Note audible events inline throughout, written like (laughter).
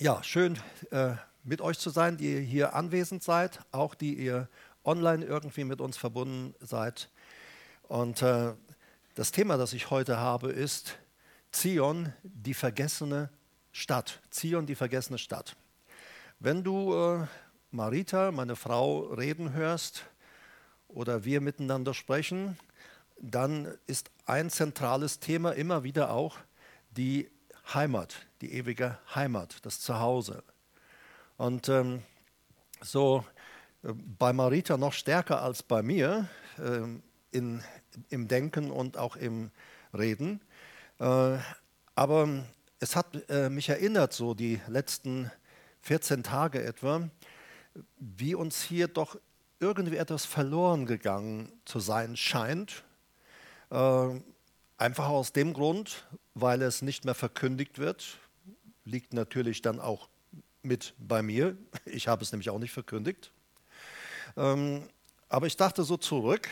Ja, schön äh, mit euch zu sein, die ihr hier anwesend seid, auch die ihr online irgendwie mit uns verbunden seid. Und äh, das Thema, das ich heute habe, ist Zion, die vergessene Stadt. Zion, die vergessene Stadt. Wenn du äh, Marita, meine Frau, reden hörst oder wir miteinander sprechen, dann ist ein zentrales Thema immer wieder auch die Heimat, die ewige Heimat, das Zuhause. Und ähm, so äh, bei Marita noch stärker als bei mir äh, in, im Denken und auch im Reden. Äh, aber es hat äh, mich erinnert, so die letzten 14 Tage etwa, wie uns hier doch irgendwie etwas verloren gegangen zu sein scheint. Äh, einfach aus dem Grund, weil es nicht mehr verkündigt wird, liegt natürlich dann auch mit bei mir. (laughs) Ich habe es nämlich auch nicht verkündigt. Ähm, aber ich dachte so zurück,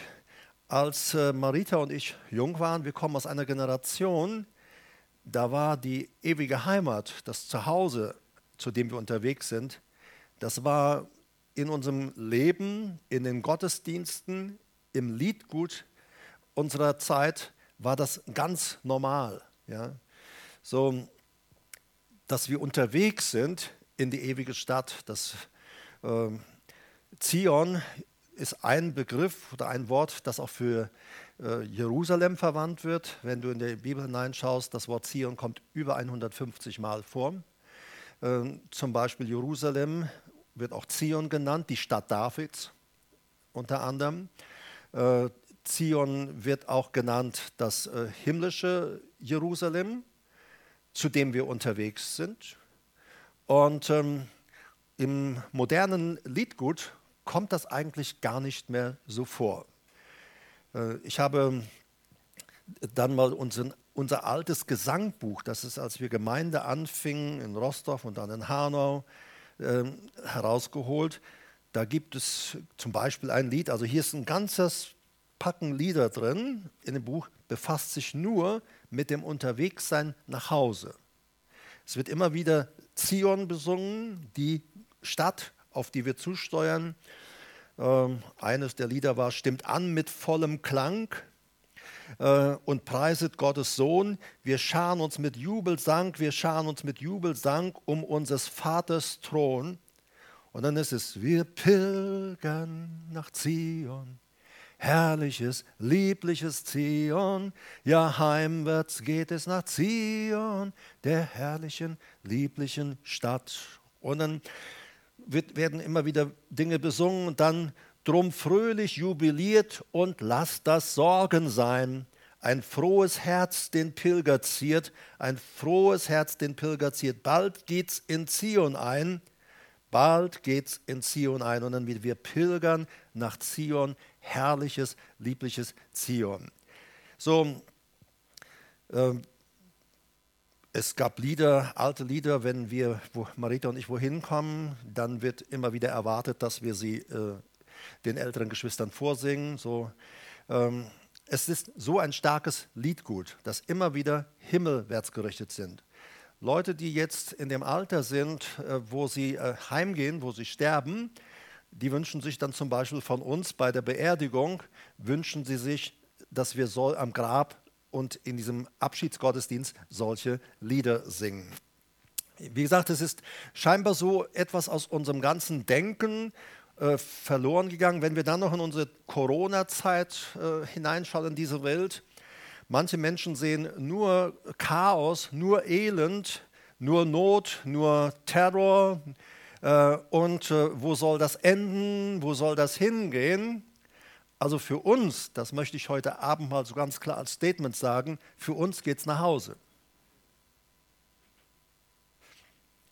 als äh, Marita und ich jung waren, wir kommen aus einer Generation, da war die ewige Heimat, das Zuhause, zu dem wir unterwegs sind, das war in unserem Leben, in den Gottesdiensten, im Liedgut unserer Zeit, war das ganz normal. Ja? So, dass wir unterwegs sind in die ewige Stadt. Das äh, Zion ist ein Begriff oder ein Wort, das auch für äh, Jerusalem verwandt wird. Wenn du in die Bibel hineinschaust, das Wort Zion kommt über 150 Mal vor. Äh, zum Beispiel Jerusalem wird auch Zion genannt, die Stadt Davids unter anderem. Zion wird auch genannt das äh, himmlische Jerusalem, zu dem wir unterwegs sind. Und ähm, im modernen Liedgut kommt das eigentlich gar nicht mehr so vor. Äh, ich habe dann mal unseren, unser altes Gesangbuch, das ist, als wir Gemeinde anfingen in Rostock und dann in Hanau, äh, herausgeholt. Da gibt es zum Beispiel ein Lied, also hier ist ein ganzes Packen Lieder drin in dem Buch, befasst sich nur mit dem Unterwegssein nach Hause. Es wird immer wieder Zion besungen, die Stadt, auf die wir zusteuern. Ähm, eines der Lieder war, stimmt an mit vollem Klang äh, und preiset Gottes Sohn. Wir scharen uns mit Jubelsang, wir scharen uns mit Jubelsang um unseres Vaters Thron. Und dann ist es, wir pilgern nach Zion herrliches, liebliches Zion. Ja, heimwärts geht es nach Zion, der herrlichen, lieblichen Stadt. Und dann wird, werden immer wieder Dinge besungen und dann drum fröhlich jubiliert und lasst das Sorgen sein. Ein frohes Herz den Pilger ziert, ein frohes Herz den Pilger ziert. Bald geht's in Zion ein, bald geht's in Zion ein. Und dann wieder wir pilgern nach Zion, herrliches, liebliches Zion. So, äh, es gab Lieder, alte Lieder, wenn wir, Marita und ich wohin kommen, dann wird immer wieder erwartet, dass wir sie äh, den älteren Geschwistern vorsingen. So, ähm, es ist so ein starkes Liedgut, das immer wieder himmelwärts gerichtet sind. Leute, die jetzt in dem Alter sind, äh, wo sie äh, heimgehen, wo sie sterben, die wünschen sich dann zum Beispiel von uns bei der Beerdigung, wünschen sie sich, dass wir soll am Grab und in diesem Abschiedsgottesdienst solche Lieder singen. Wie gesagt, es ist scheinbar so etwas aus unserem ganzen Denken äh, verloren gegangen. Wenn wir dann noch in unsere Corona-Zeit äh, hineinschauen in diese Welt, manche Menschen sehen nur Chaos, nur Elend, nur Not, nur Terror, und äh, wo soll das enden? Wo soll das hingehen? Also für uns, das möchte ich heute Abend mal so ganz klar als Statement sagen, für uns geht es nach Hause.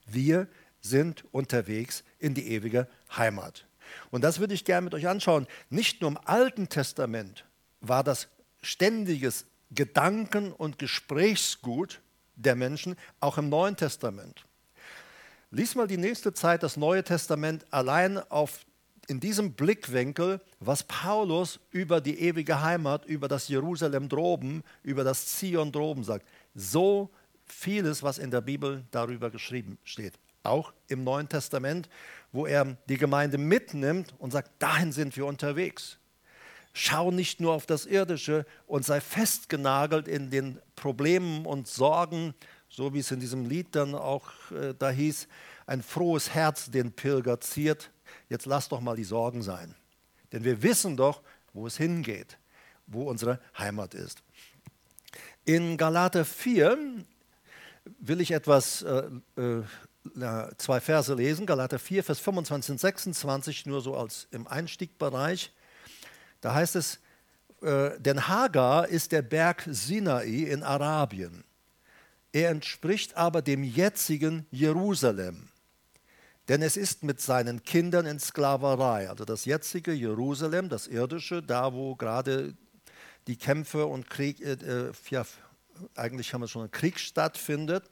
Wir sind unterwegs in die ewige Heimat. Und das würde ich gerne mit euch anschauen. Nicht nur im Alten Testament war das ständiges Gedanken- und Gesprächsgut der Menschen, auch im Neuen Testament. Lies mal die nächste Zeit das Neue Testament allein auf, in diesem Blickwinkel, was Paulus über die ewige Heimat, über das Jerusalem droben, über das Zion droben sagt. So vieles, was in der Bibel darüber geschrieben steht. auch im Neuen Testament, wo er die Gemeinde mitnimmt und sagt, dahin sind wir unterwegs. Schau nicht nur auf das Irdische und sei festgenagelt in den Problemen und Sorgen, so wie es in diesem Lied dann auch äh, da hieß, ein frohes Herz den Pilger ziert. Jetzt lass doch mal die Sorgen sein. Denn wir wissen doch, wo es hingeht, wo unsere Heimat ist. In Galater 4 will ich etwas, äh, äh, zwei Verse lesen, Galater 4, Vers 25 und 26, nur so als im Einstiegbereich. Da heißt es, äh, denn Hagar ist der Berg Sinai in Arabien. Er entspricht aber dem jetzigen Jerusalem. Denn es ist mit seinen Kindern in Sklaverei. Also das jetzige Jerusalem, das irdische, da wo gerade die Kämpfe und Krieg, äh, äh ja, eigentlich haben wir schon einen Krieg stattfindet.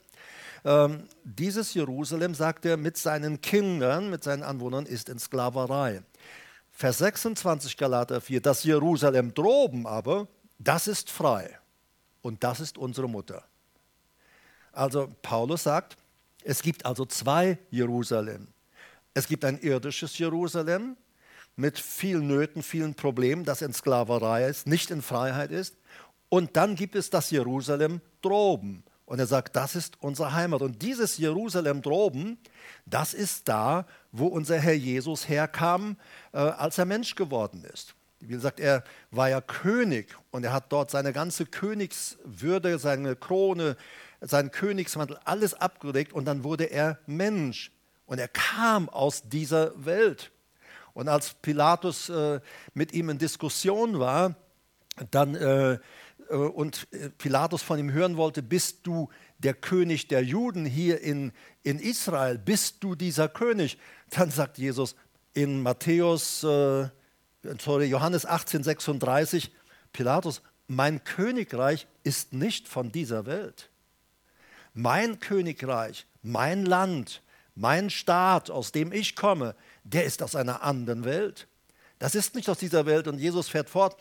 Ähm, dieses Jerusalem, sagt er, mit seinen Kindern, mit seinen Anwohnern ist in Sklaverei. Vers 26 Galater 4, das Jerusalem droben aber, das ist frei und das ist unsere Mutter. Also Paulus sagt, es gibt also zwei Jerusalem. Es gibt ein irdisches Jerusalem mit vielen Nöten, vielen Problemen, das in Sklaverei ist, nicht in Freiheit ist. Und dann gibt es das Jerusalem droben. Und er sagt, das ist unsere Heimat. Und dieses Jerusalem droben, das ist da, wo unser Herr Jesus herkam, äh, als er Mensch geworden ist. Wie gesagt, er war ja König und er hat dort seine ganze Königswürde, seine Krone, seinen Königsmantel, alles abgelegt und dann wurde er Mensch. Und er kam aus dieser Welt. Und als Pilatus äh, mit ihm in Diskussion war, dann äh, äh, und Pilatus von ihm hören wollte, bist du der König der Juden hier in, in Israel, bist du dieser König? Dann sagt Jesus in Matthäus, äh, sorry, Johannes 18, 36, Pilatus, mein Königreich ist nicht von dieser Welt. Mein Königreich, mein Land, mein Staat, aus dem ich komme, der ist aus einer anderen Welt. Das ist nicht aus dieser Welt. Und Jesus fährt fort,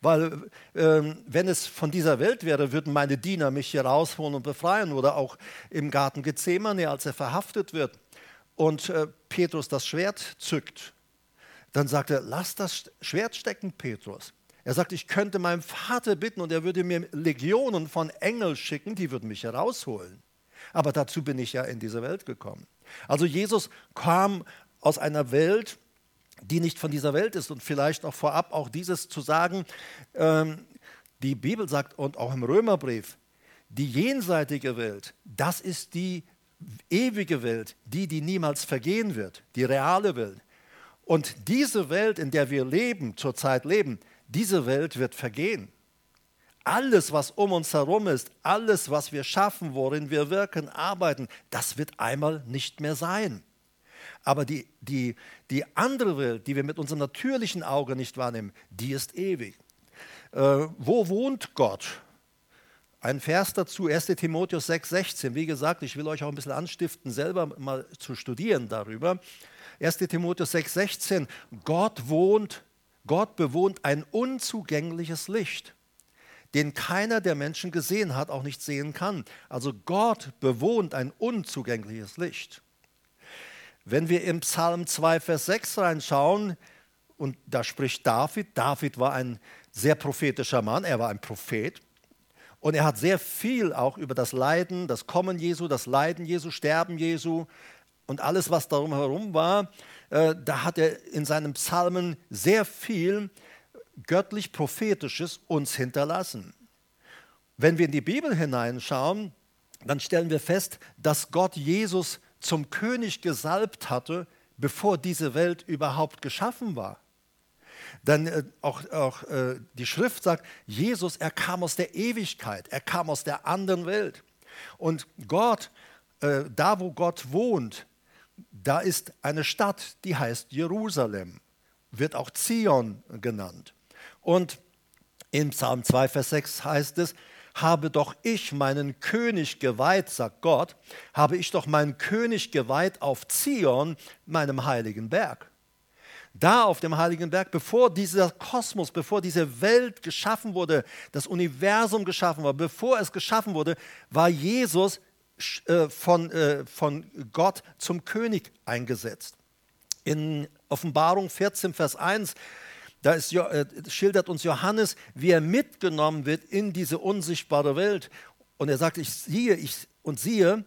weil ähm, wenn es von dieser Welt wäre, würden meine Diener mich hier rausholen und befreien. Oder auch im Garten Gethsemane, als er verhaftet wird und äh, Petrus das Schwert zückt. Dann sagt er, lass das Schwert stecken, Petrus. Er sagt, ich könnte meinem Vater bitten und er würde mir Legionen von Engeln schicken, die würden mich herausholen. Aber dazu bin ich ja in diese Welt gekommen. Also Jesus kam aus einer Welt, die nicht von dieser Welt ist. Und vielleicht noch vorab auch dieses zu sagen, ähm, die Bibel sagt und auch im Römerbrief, die jenseitige Welt, das ist die ewige Welt, die, die niemals vergehen wird, die reale Welt. Und diese Welt, in der wir leben, zurzeit leben, diese Welt wird vergehen. Alles, was um uns herum ist, alles, was wir schaffen, worin wir wirken, arbeiten, das wird einmal nicht mehr sein. Aber die, die, die andere Welt, die wir mit unserem natürlichen Auge nicht wahrnehmen, die ist ewig. Äh, wo wohnt Gott? Ein Vers dazu, 1 Timotheus 6, 16. Wie gesagt, ich will euch auch ein bisschen anstiften, selber mal zu studieren darüber. 1 Timotheus 6, 16. Gott wohnt, Gott bewohnt ein unzugängliches Licht, den keiner der Menschen gesehen hat, auch nicht sehen kann. Also Gott bewohnt ein unzugängliches Licht. Wenn wir im Psalm 2, Vers 6 reinschauen, und da spricht David, David war ein sehr prophetischer Mann, er war ein Prophet. Und er hat sehr viel auch über das Leiden, das Kommen Jesu, das Leiden Jesu, Sterben Jesu und alles, was darum herum war. Äh, da hat er in seinen Psalmen sehr viel göttlich-prophetisches uns hinterlassen. Wenn wir in die Bibel hineinschauen, dann stellen wir fest, dass Gott Jesus zum König gesalbt hatte, bevor diese Welt überhaupt geschaffen war. Denn äh, auch, auch äh, die Schrift sagt, Jesus, er kam aus der Ewigkeit, er kam aus der anderen Welt. Und Gott, da wo Gott wohnt, da ist eine Stadt, die heißt Jerusalem, wird auch Zion genannt. Und in Psalm 2, Vers 6 heißt es, habe doch ich meinen König geweiht, sagt Gott, habe ich doch meinen König geweiht auf Zion, meinem heiligen Berg. Da auf dem heiligen Berg, bevor dieser Kosmos, bevor diese Welt geschaffen wurde, das Universum geschaffen war, bevor es geschaffen wurde, war Jesus von, äh, von Gott zum König eingesetzt. In Offenbarung 14, Vers 1 da ist, äh, schildert uns Johannes, wie er mitgenommen wird in diese unsichtbare Welt. Und er sagt, ich siehe, ich und siehe,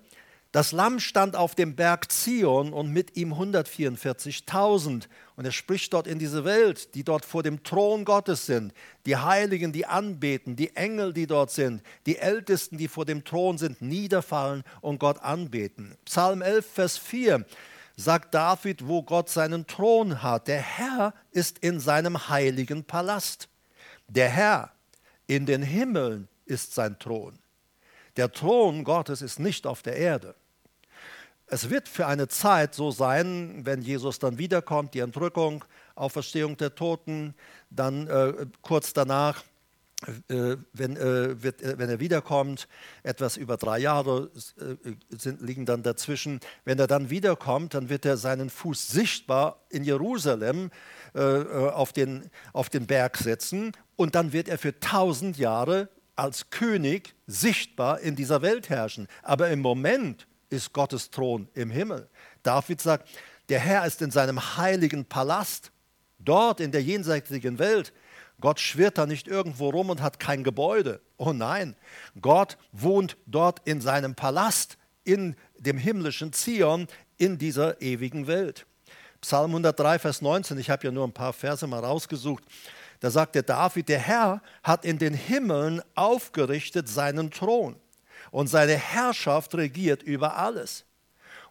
das Lamm stand auf dem Berg Zion und mit ihm 144.000. Und er spricht dort in diese Welt, die dort vor dem Thron Gottes sind, die Heiligen, die anbeten, die Engel, die dort sind, die Ältesten, die vor dem Thron sind, niederfallen und Gott anbeten. Psalm 11, Vers 4 sagt David, wo Gott seinen Thron hat. Der Herr ist in seinem heiligen Palast. Der Herr in den Himmeln ist sein Thron. Der Thron Gottes ist nicht auf der Erde. Es wird für eine Zeit so sein, wenn Jesus dann wiederkommt, die Entrückung, Auferstehung der Toten, dann äh, kurz danach, äh, wenn, äh, wird, äh, wenn er wiederkommt, etwas über drei Jahre äh, sind, liegen dann dazwischen. Wenn er dann wiederkommt, dann wird er seinen Fuß sichtbar in Jerusalem äh, auf, den, auf den Berg setzen und dann wird er für tausend Jahre als König sichtbar in dieser Welt herrschen. Aber im Moment ist Gottes Thron im Himmel. David sagt, der Herr ist in seinem heiligen Palast, dort in der jenseitigen Welt. Gott schwirrt da nicht irgendwo rum und hat kein Gebäude. Oh nein, Gott wohnt dort in seinem Palast, in dem himmlischen Zion, in dieser ewigen Welt. Psalm 103, Vers 19, ich habe ja nur ein paar Verse mal rausgesucht. Da sagt der David, der Herr hat in den Himmeln aufgerichtet seinen Thron und seine Herrschaft regiert über alles.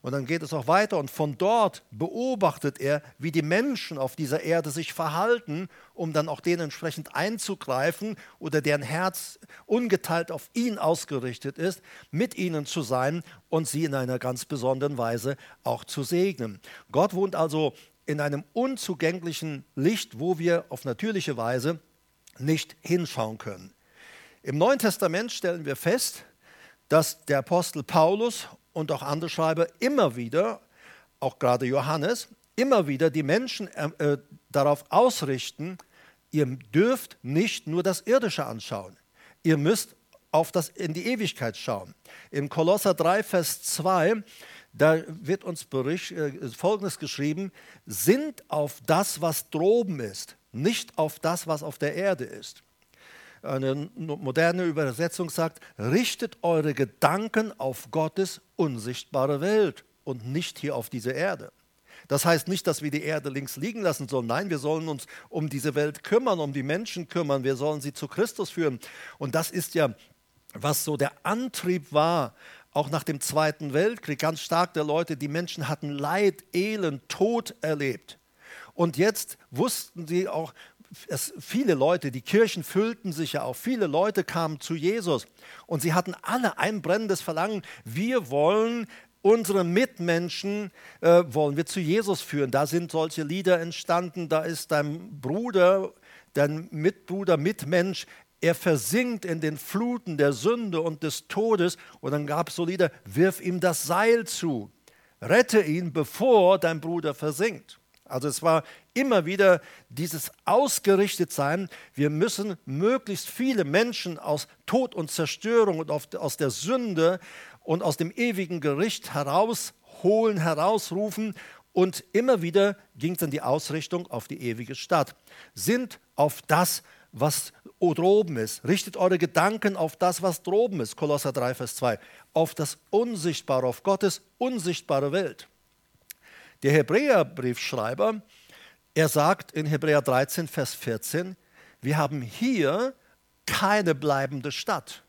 Und dann geht es auch weiter und von dort beobachtet er, wie die Menschen auf dieser Erde sich verhalten, um dann auch denen entsprechend einzugreifen oder deren Herz ungeteilt auf ihn ausgerichtet ist, mit ihnen zu sein und sie in einer ganz besonderen Weise auch zu segnen. Gott wohnt also in einem unzugänglichen Licht, wo wir auf natürliche Weise nicht hinschauen können. Im Neuen Testament stellen wir fest, dass der Apostel Paulus und auch andere Schreiber immer wieder, auch gerade Johannes, immer wieder die Menschen äh, äh, darauf ausrichten, ihr dürft nicht nur das Irdische anschauen, ihr müsst auf das in die Ewigkeit schauen. Im Kolosser 3, Vers 2, da wird uns Bericht, äh, Folgendes geschrieben, sind auf das, was droben ist, nicht auf das, was auf der Erde ist. Eine moderne Übersetzung sagt, richtet eure Gedanken auf Gottes unsichtbare Welt und nicht hier auf diese Erde. Das heißt nicht, dass wir die Erde links liegen lassen sollen. Nein, wir sollen uns um diese Welt kümmern, um die Menschen kümmern. Wir sollen sie zu Christus führen. Und das ist ja, was so der Antrieb war, auch nach dem Zweiten Weltkrieg, ganz stark der Leute. Die Menschen hatten Leid, Elend, Tod erlebt. Und jetzt wussten sie auch, es, viele Leute, die Kirchen füllten sich ja auch, viele Leute kamen zu Jesus und sie hatten alle ein brennendes Verlangen, wir wollen unsere Mitmenschen äh, wollen wir zu Jesus führen. Da sind solche Lieder entstanden, da ist dein Bruder, dein Mitbruder, Mitmensch, er versinkt in den Fluten der Sünde und des Todes. Und dann gab es so Lieder, wirf ihm das Seil zu, rette ihn, bevor dein Bruder versinkt. Also es war immer wieder dieses Ausgerichtetsein, wir müssen möglichst viele Menschen aus Tod und Zerstörung und aus der Sünde und aus dem ewigen Gericht herausholen, herausrufen. Und immer wieder ging dann die Ausrichtung auf die ewige Stadt. Sind auf das, was droben ist. Richtet eure Gedanken auf das, was droben ist. Kolosser 3, Vers 2. Auf das Unsichtbare, auf Gottes unsichtbare Welt. Der Hebräerbriefschreiber, er sagt in Hebräer 13, Vers 14, wir haben hier keine bleibende Stadt,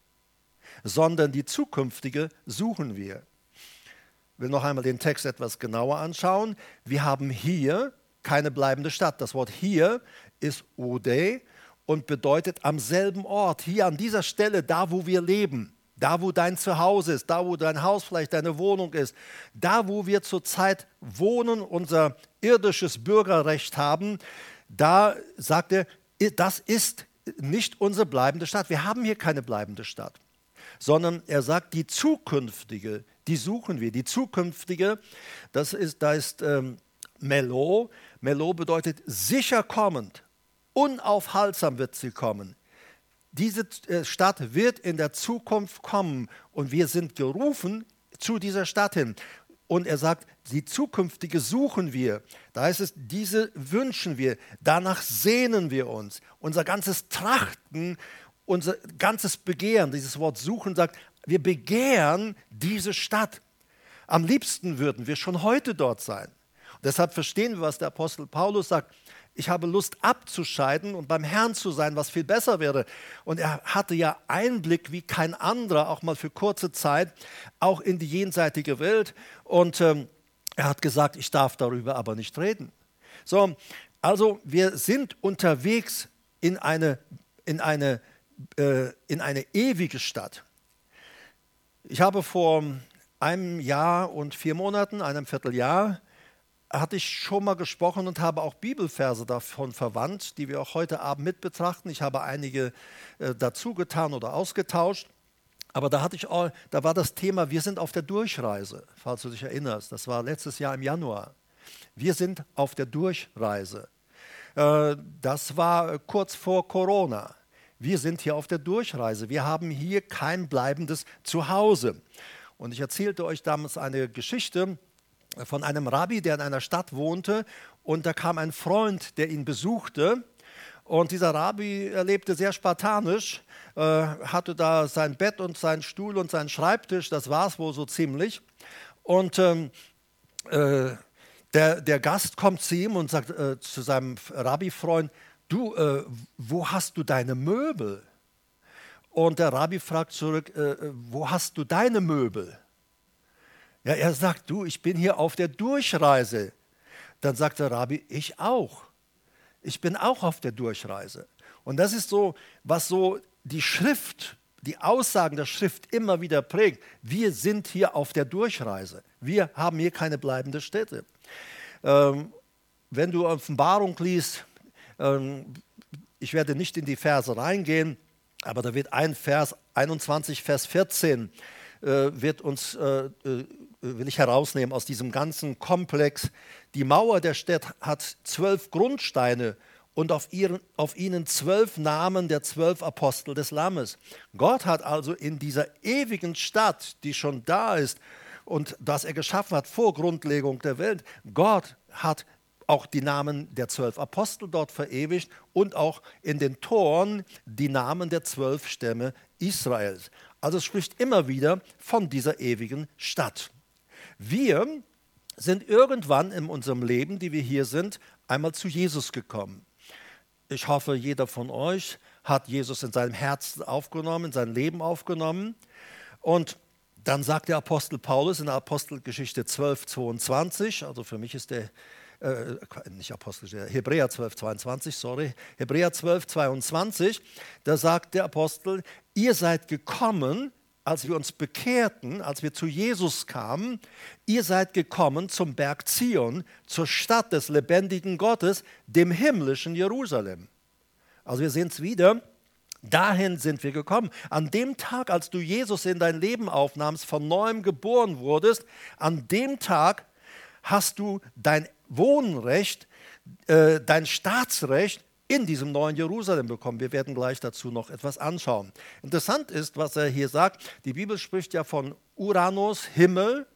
sondern die zukünftige suchen wir. Ich will noch einmal den Text etwas genauer anschauen. Wir haben hier keine bleibende Stadt. Das Wort hier ist Ode und bedeutet am selben Ort, hier an dieser Stelle, da wo wir leben. Da, wo dein Zuhause ist, da, wo dein Haus vielleicht deine Wohnung ist, da, wo wir zurzeit wohnen, unser irdisches Bürgerrecht haben, da sagt er, das ist nicht unsere bleibende Stadt. Wir haben hier keine bleibende Stadt, sondern er sagt, die zukünftige, die suchen wir. Die zukünftige, das ist, da ist ähm, Melo. Melo bedeutet sicher kommend, unaufhaltsam wird sie kommen. Diese äh, Stadt wird in der Zukunft kommen und wir sind gerufen, zu dieser Stadt hin. Und er sagt, die zukünftige suchen wir. Da heißt es, diese wünschen wir, danach sehnen wir uns. Unser ganzes Trachten, unser ganzes Begehren, dieses Wort suchen sagt, wir begehren diese Stadt. Am liebsten würden wir schon heute dort sein. Und deshalb verstehen wir, was der Apostel Paulus sagt. Ich habe Lust abzuscheiden und beim Herrn zu sein, was viel besser wäre. Und er hatte ja Einblick wie kein anderer, auch mal für kurze Zeit, auch in die jenseitige Welt. Und ähm, er hat gesagt, ich darf darüber aber nicht reden. So, also wir sind unterwegs in eine, in eine, äh, in eine ewige Stadt. Ich habe vor einem Jahr und vier Monaten, einem Vierteljahr, hatte ich schon mal gesprochen und habe auch Bibelverse davon verwandt, die wir auch heute Abend mit betrachten. Ich habe einige äh, dazu getan oder ausgetauscht. Aber da, hatte ich auch, da war das Thema, wir sind auf der Durchreise, falls du dich erinnerst. Das war letztes Jahr im Januar. Wir sind auf der Durchreise. Äh, das war kurz vor Corona. Wir sind hier auf der Durchreise. Wir haben hier kein bleibendes Zuhause. Und ich erzählte euch damals eine Geschichte von einem Rabbi, der in einer Stadt wohnte. Und da kam ein Freund, der ihn besuchte. Und dieser Rabbi lebte sehr spartanisch, äh, hatte da sein Bett und seinen Stuhl und seinen Schreibtisch, das war es wohl so ziemlich. Und ähm, äh, der, der Gast kommt zu ihm und sagt äh, zu seinem Rabbi-Freund, du, äh, wo hast du deine Möbel? Und der Rabbi fragt zurück, äh, wo hast du deine Möbel? Ja, er sagt, du, ich bin hier auf der Durchreise. Dann sagt der Rabbi, ich auch. Ich bin auch auf der Durchreise. Und das ist so, was so die Schrift, die Aussagen der Schrift immer wieder prägt. Wir sind hier auf der Durchreise. Wir haben hier keine bleibende Stätte. Ähm, wenn du Offenbarung liest, ähm, ich werde nicht in die Verse reingehen, aber da wird ein Vers, 21, Vers 14, äh, wird uns äh, äh will ich herausnehmen aus diesem ganzen Komplex. Die Mauer der Stadt hat zwölf Grundsteine und auf, ihren, auf ihnen zwölf Namen der zwölf Apostel des Lammes. Gott hat also in dieser ewigen Stadt, die schon da ist und das er geschaffen hat vor Grundlegung der Welt, Gott hat auch die Namen der zwölf Apostel dort verewigt und auch in den Toren die Namen der zwölf Stämme Israels. Also es spricht immer wieder von dieser ewigen Stadt. Wir sind irgendwann in unserem Leben, die wir hier sind, einmal zu Jesus gekommen. Ich hoffe, jeder von euch hat Jesus in seinem Herzen aufgenommen, in sein Leben aufgenommen. Und dann sagt der Apostel Paulus in der Apostelgeschichte 12, 22, also für mich ist der, äh, nicht Apostel, Hebräer 12, 22, sorry, Hebräer 12, 22, da sagt der Apostel, ihr seid gekommen als wir uns bekehrten, als wir zu Jesus kamen, ihr seid gekommen zum Berg Zion, zur Stadt des lebendigen Gottes, dem himmlischen Jerusalem. Also wir sehen es wieder, dahin sind wir gekommen. An dem Tag, als du Jesus in dein Leben aufnahmst, von neuem geboren wurdest, an dem Tag hast du dein Wohnrecht, äh, dein Staatsrecht in diesem neuen Jerusalem bekommen. Wir werden gleich dazu noch etwas anschauen. Interessant ist, was er hier sagt. Die Bibel spricht ja von Uranus, Himmel.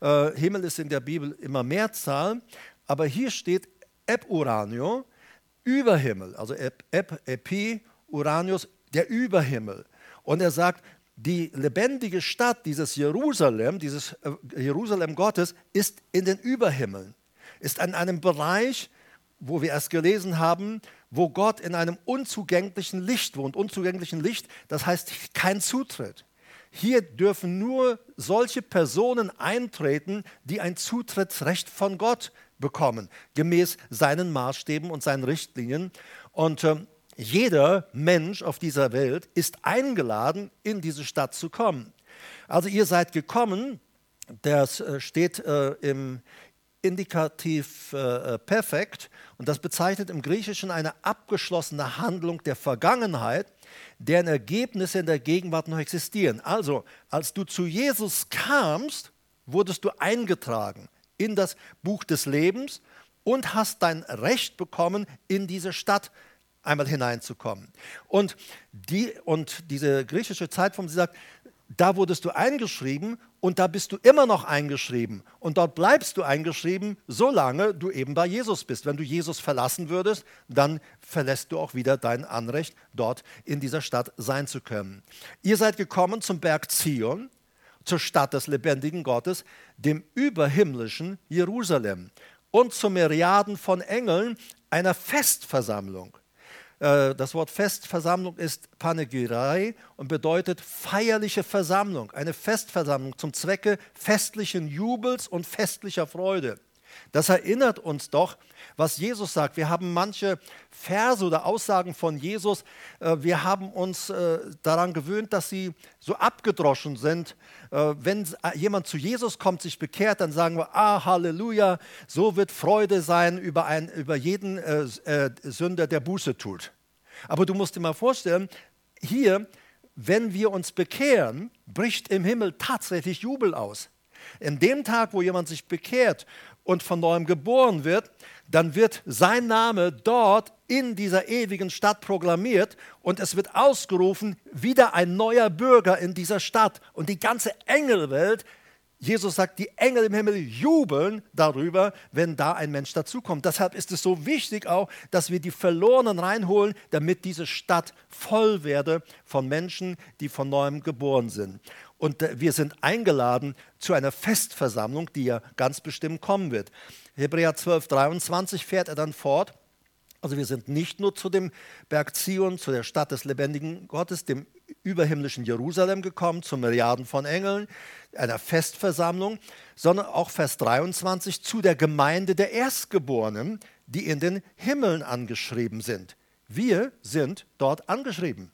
Äh, Himmel ist in der Bibel immer Mehrzahl, aber hier steht Ep Uranio, Überhimmel, also Ep, Ep, Epi, Uranius, der Überhimmel. Und er sagt, die lebendige Stadt, dieses Jerusalem, dieses äh, Jerusalem Gottes, ist in den Überhimmeln, ist an einem Bereich, wo wir erst gelesen haben, wo Gott in einem unzugänglichen Licht wohnt. Unzugänglichen Licht, das heißt kein Zutritt. Hier dürfen nur solche Personen eintreten, die ein Zutrittsrecht von Gott bekommen, gemäß seinen Maßstäben und seinen Richtlinien. Und äh, jeder Mensch auf dieser Welt ist eingeladen, in diese Stadt zu kommen. Also ihr seid gekommen, das äh, steht äh, im, Indikativ äh, äh, perfekt und das bezeichnet im Griechischen eine abgeschlossene Handlung der Vergangenheit, deren Ergebnisse in der Gegenwart noch existieren. Also, als du zu Jesus kamst, wurdest du eingetragen in das Buch des Lebens und hast dein Recht bekommen, in diese Stadt einmal hineinzukommen. Und, die, und diese griechische Zeitform, sie sagt, da wurdest du eingeschrieben und da bist du immer noch eingeschrieben. Und dort bleibst du eingeschrieben, solange du eben bei Jesus bist. Wenn du Jesus verlassen würdest, dann verlässt du auch wieder dein Anrecht, dort in dieser Stadt sein zu können. Ihr seid gekommen zum Berg Zion, zur Stadt des lebendigen Gottes, dem überhimmlischen Jerusalem und zu Myriaden von Engeln einer Festversammlung das Wort Festversammlung ist Panegyrai und bedeutet feierliche Versammlung, eine Festversammlung zum Zwecke festlichen Jubels und festlicher Freude. Das erinnert uns doch, was Jesus sagt. Wir haben manche Verse oder Aussagen von Jesus, äh, wir haben uns äh, daran gewöhnt, dass sie so abgedroschen sind. Äh, wenn jemand zu Jesus kommt, sich bekehrt, dann sagen wir, ah, Halleluja, so wird Freude sein über, ein, über jeden Sünder, der Buße tut. Aber du musst dir mal vorstellen, hier, wenn wir uns bekehren, bricht im Himmel tatsächlich Jubel aus. In dem Tag, wo jemand sich bekehrt und von neuem geboren wird, dann wird sein Name dort in dieser ewigen Stadt proklamiert und es wird ausgerufen, wieder ein neuer Bürger in dieser Stadt. Und die ganze Engelwelt, Jesus sagt, die Engel im Himmel jubeln darüber, wenn da ein Mensch dazukommt. Deshalb ist es so wichtig auch, dass wir die Verlorenen reinholen, damit diese Stadt voll werde von Menschen, die von neuem geboren sind. Und äh, wir sind eingeladen zu einer Festversammlung, die ja ganz bestimmt kommen wird. Hebräer 12, 23 fährt er dann fort. Also wir sind nicht nur zu dem Berg Zion, zu der Stadt des lebendigen Gottes, dem überhimmlischen Jerusalem gekommen, zu Milliarden von Engeln, einer Festversammlung, sondern auch Vers 23 zu der Gemeinde der Erstgeborenen, die in den Himmeln angeschrieben sind. Wir sind dort angeschrieben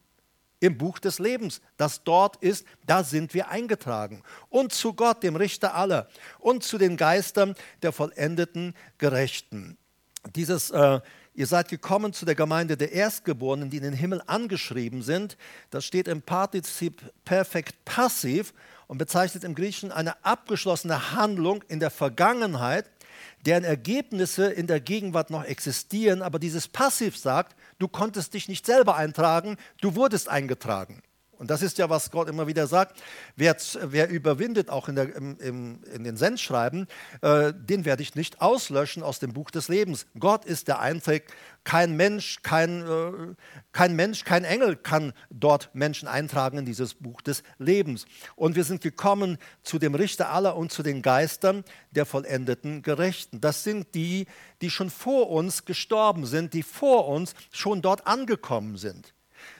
im Buch des Lebens, das dort ist, da sind wir eingetragen. Und zu Gott, dem Richter aller, und zu den Geistern der vollendeten Gerechten. Dieses, äh, ihr seid gekommen zu der Gemeinde der Erstgeborenen, die in den Himmel angeschrieben sind, das steht im Partizip Perfekt Passiv und bezeichnet im Griechischen eine abgeschlossene Handlung in der Vergangenheit, deren Ergebnisse in der Gegenwart noch existieren, aber dieses Passiv sagt, du konntest dich nicht selber eintragen, du wurdest eingetragen. Und das ist ja, was Gott immer wieder sagt. Wer, wer überwindet, auch in, der, im, im, in den Sendschreiben, äh, den werde ich nicht auslöschen aus dem Buch des Lebens. Gott ist der Einzige. Kein Mensch, kein, äh, kein Mensch, kein Engel kann dort Menschen eintragen in dieses Buch des Lebens. Und wir sind gekommen zu dem Richter aller und zu den Geistern der vollendeten Gerechten. Das sind die, die schon vor uns gestorben sind, die vor uns schon dort angekommen sind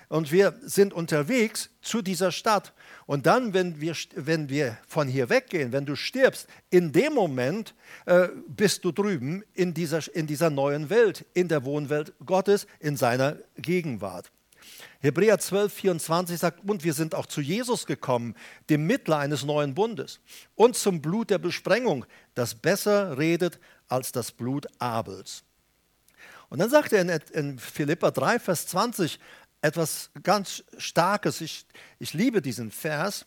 und wir sind unterwegs zu dieser Stadt. Und dann, wenn wir, wenn wir von hier weggehen, wenn du stirbst, in dem Moment äh, bist du drüben in dieser, in dieser neuen Welt, in der Wohnwelt Gottes, in seiner Gegenwart. Hebräer 12, 24 sagt, und wir sind auch zu Jesus gekommen, dem Mittler eines neuen Bundes, und zum Blut der Besprengung, das besser redet als das Blut Abels. Und dann sagt er in, in Philippa 3, Vers 20, etwas ganz Starkes. Ich, ich liebe diesen Vers.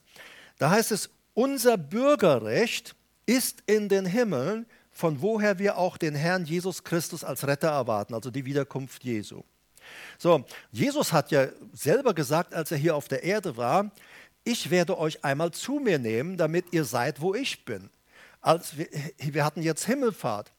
Da heißt es, unser Bürgerrecht ist in den Himmeln, von woher wir auch den Herrn Jesus Christus als Retter erwarten, also die Wiederkunft Jesu. So, Jesus hat ja selber gesagt, als er hier auf der Erde war, ich werde euch einmal zu mir nehmen, damit ihr seid, wo ich bin. Als wir, wir hatten jetzt Himmelfahrt.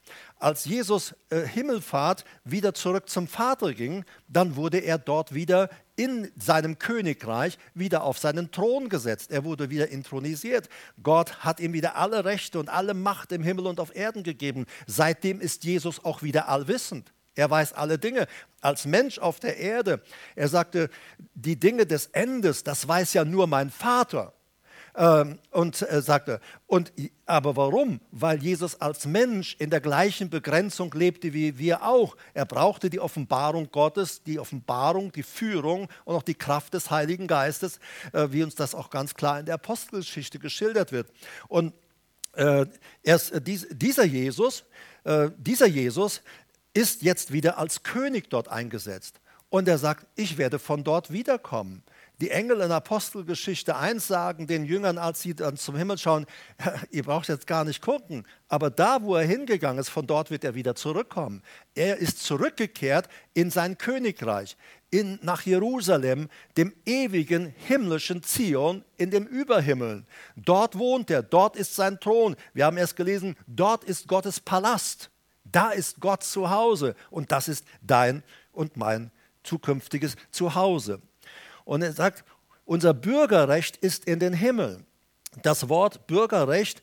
Als Jesus äh, Himmelfahrt wieder zurück zum Vater ging, dann wurde er dort wieder in seinem Königreich wieder auf seinen Thron gesetzt. Er wurde wieder intronisiert. Gott hat ihm wieder alle Rechte und alle Macht im Himmel und auf Erden gegeben. Seitdem ist Jesus auch wieder allwissend. Er weiß alle Dinge. Als Mensch auf der Erde, er sagte, die Dinge des Endes, das weiß ja nur mein Vater. Ähm, und äh, sagte, und, aber warum? Weil Jesus als Mensch in der gleichen Begrenzung lebte wie wir auch. Er brauchte die Offenbarung Gottes, die Offenbarung, die Führung und auch die Kraft des Heiligen Geistes, äh, wie uns das auch ganz klar in der Apostelgeschichte geschildert wird. Und äh, erst, äh, dies, dieser Jesus, dieser Jesus ist jetzt wieder als König dort eingesetzt. Und er sagt, ich werde von dort wiederkommen. Die Engel in Apostelgeschichte 1 sagen den Jüngern, als sie dann zum Himmel schauen, (laughs) ihr braucht jetzt gar nicht gucken, aber da, wo er hingegangen ist, von dort wird er wieder zurückkommen. Er ist zurückgekehrt in sein Königreich, in, nach Jerusalem, dem ewigen himmlischen Zion in dem Überhimmeln. Dort wohnt er, dort ist sein Thron. Wir haben erst gelesen, dort ist Gottes Palast. Da ist Gott zu Hause und das ist dein und mein zukünftiges Zuhause. Und er sagt, unser Bürgerrecht ist in den Himmel. Das Wort Bürgerrecht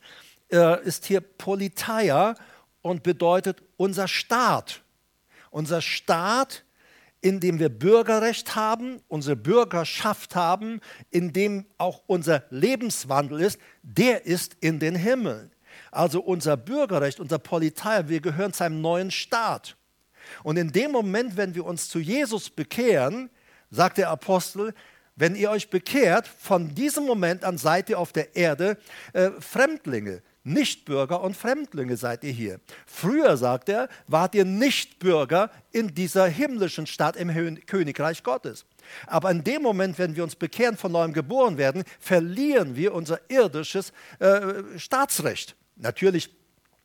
äh, ist hier Politeia und bedeutet unser Staat. Unser Staat, in dem wir Bürgerrecht haben, unsere Bürgerschaft haben, in dem auch unser Lebenswandel ist, der ist in den Himmeln. Also unser Bürgerrecht, unser Politeia, wir gehören zu einem neuen Staat. Und in dem Moment, wenn wir uns zu Jesus bekehren, sagt der Apostel, wenn ihr euch bekehrt, von diesem Moment an seid ihr auf der Erde äh, Fremdlinge. Nichtbürger und Fremdlinge seid ihr hier. Früher, sagt er, wart ihr Nichtbürger in dieser himmlischen Stadt im Königreich Gottes. Aber in dem Moment, wenn wir uns bekehren, von neuem geboren werden, verlieren wir unser irdisches äh, Staatsrecht. Natürlich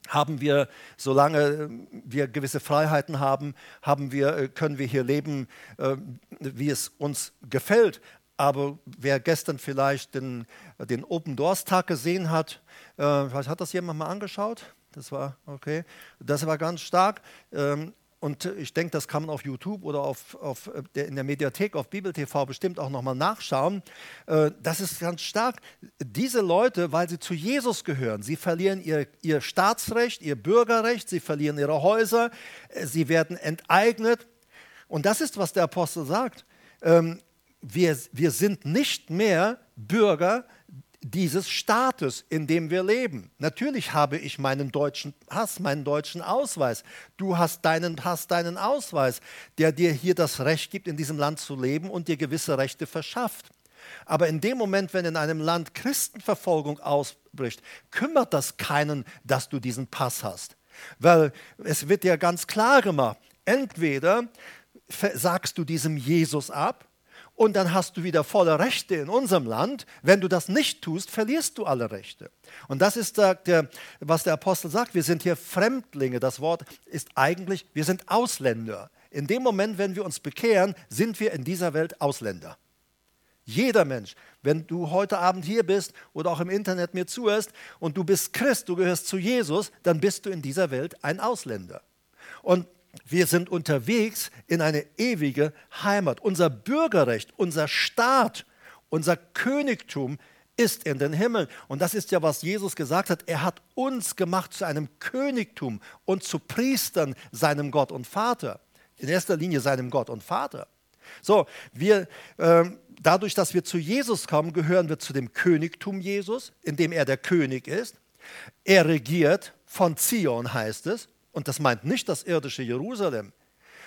haben wir, solange wir gewisse Freiheiten haben, haben wir, äh, können wir hier leben, äh, wie es uns gefällt. Aber wer gestern vielleicht den, den Open Doors Tag gesehen hat, äh, hat das jemand mal angeschaut? Das war okay. Das war ganz stark. Ähm, und ich denke, das kann man auf YouTube oder auf, auf der, in der Mediathek auf Bibel TV bestimmt auch nochmal nachschauen. Äh, das ist ganz stark. Diese Leute, weil sie zu Jesus gehören, sie verlieren ihr, ihr Staatsrecht, ihr Bürgerrecht, sie verlieren ihre Häuser, äh, sie werden enteignet. Und das ist, was der Apostel sagt. Ähm, wir, wir sind nicht mehr Bürger dieses Staates, in dem wir leben. Natürlich habe ich meinen deutschen Pass, meinen deutschen Ausweis. Du hast deinen hast deinen Ausweis, der dir hier das Recht gibt, in diesem Land zu leben und dir gewisse Rechte verschafft. Aber in dem Moment, wenn in einem Land Christenverfolgung ausbricht, kümmert das keinen, dass du diesen Pass hast. Weil es wird dir ganz klar gemacht, entweder sagst du diesem Jesus ab und dann hast du wieder volle Rechte in unserem Land. Wenn du das nicht tust, verlierst du alle Rechte. Und das ist der, was der Apostel sagt. Wir sind hier Fremdlinge. Das Wort ist eigentlich, wir sind Ausländer. In dem Moment, wenn wir uns bekehren, sind wir in dieser Welt Ausländer. Jeder Mensch, wenn du heute Abend hier bist oder auch im Internet mir zuhörst und du bist Christ, du gehörst zu Jesus, dann bist du in dieser Welt ein Ausländer. Und wir sind unterwegs in eine ewige Heimat. Unser Bürgerrecht, unser Staat, unser Königtum ist in den Himmel. Und das ist ja, was Jesus gesagt hat. Er hat uns gemacht zu einem Königtum und zu Priestern seinem Gott und Vater. In erster Linie seinem Gott und Vater. So, wir, äh, dadurch, dass wir zu Jesus kommen, gehören wir zu dem Königtum Jesus, in dem er der König ist. Er regiert von Zion, heißt es. Und das meint nicht das irdische Jerusalem.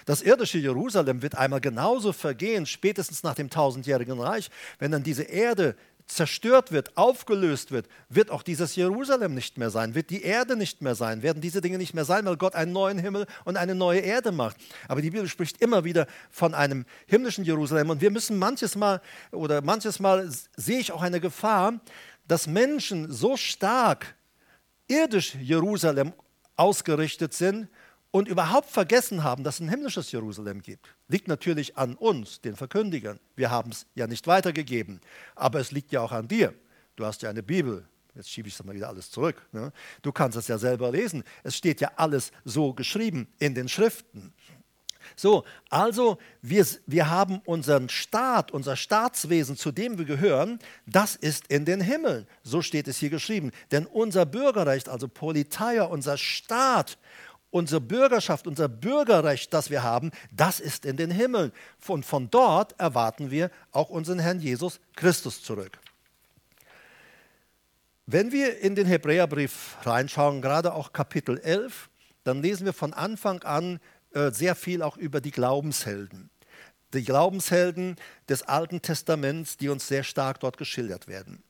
Das irdische Jerusalem wird einmal genauso vergehen, spätestens nach dem tausendjährigen Reich. Wenn dann diese Erde zerstört wird, aufgelöst wird, wird auch dieses Jerusalem nicht mehr sein, wird die Erde nicht mehr sein, werden diese Dinge nicht mehr sein, weil Gott einen neuen Himmel und eine neue Erde macht. Aber die Bibel spricht immer wieder von einem himmlischen Jerusalem und wir müssen manches Mal oder manches Mal sehe ich auch eine Gefahr, dass Menschen so stark irdisch Jerusalem ausgerichtet sind und überhaupt vergessen haben, dass es ein himmlisches Jerusalem gibt. Liegt natürlich an uns, den Verkündigern. Wir haben es ja nicht weitergegeben, aber es liegt ja auch an dir. Du hast ja eine Bibel. Jetzt schiebe ich es mal wieder alles zurück. Ne? Du kannst es ja selber lesen. Es steht ja alles so geschrieben in den Schriften. So, also wir, wir haben unseren Staat, unser Staatswesen, zu dem wir gehören, das ist in den Himmeln. So steht es hier geschrieben. Denn unser Bürgerrecht, also Politeia, unser Staat, unsere Bürgerschaft, unser Bürgerrecht, das wir haben, das ist in den Himmeln. Und von dort erwarten wir auch unseren Herrn Jesus Christus zurück. Wenn wir in den Hebräerbrief reinschauen, gerade auch Kapitel 11, dann lesen wir von Anfang an sehr viel auch über die Glaubenshelden. Die Glaubenshelden des Alten Testaments, die uns sehr stark dort geschildert werden.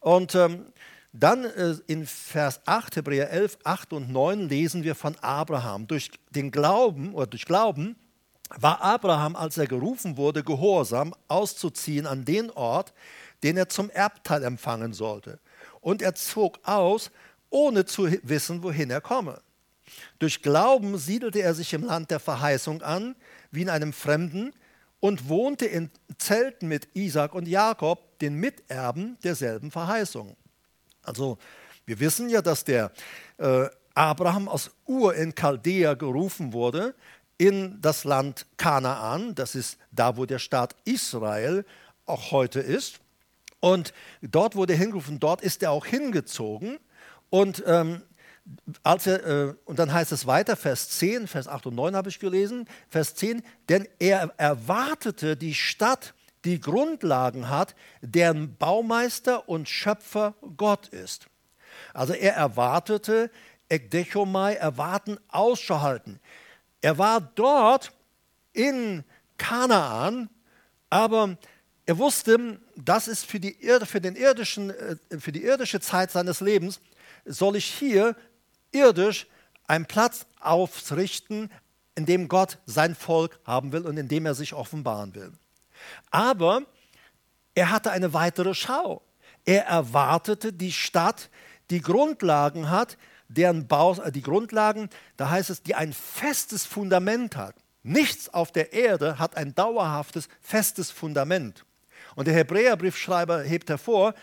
Und ähm, dann äh, in Vers 8, Hebräer 11, 8 und 9 lesen wir von Abraham. Durch den Glauben oder durch Glauben war Abraham, als er gerufen wurde, gehorsam auszuziehen an den Ort, den er zum Erbteil empfangen sollte. Und er zog aus, ohne zu wissen, wohin er komme. Durch Glauben siedelte er sich im Land der Verheißung an, wie in einem fremden und wohnte in Zelten mit Isaac und Jakob, den Miterben derselben Verheißung. Also wir wissen ja, dass der äh, Abraham aus Ur in Chaldea gerufen wurde in das Land Kanaan. Das ist da, wo der Staat Israel auch heute ist. Und dort wurde er hingerufen, dort ist er auch hingezogen. Und, ähm, als er, äh, und dann heißt es weiter, Vers 10, Vers 8 und 9 habe ich gelesen, Vers 10, denn er erwartete die Stadt, die Grundlagen hat, deren Baumeister und Schöpfer Gott ist. Also er erwartete, Ekdechomai, erwarten, Ausschau halten. Er war dort in Kanaan, aber er wusste, das ist für die, für, den irdischen, äh, für die irdische Zeit seines Lebens, soll ich hier irdisch einen Platz aufrichten, in dem Gott sein Volk haben will und in dem er sich offenbaren will. Aber er hatte eine weitere Schau. Er erwartete die Stadt, die Grundlagen hat, deren Bau, äh, die Grundlagen, da heißt es, die ein festes Fundament hat. Nichts auf der Erde hat ein dauerhaftes, festes Fundament. Und der Hebräerbriefschreiber hebt hervor,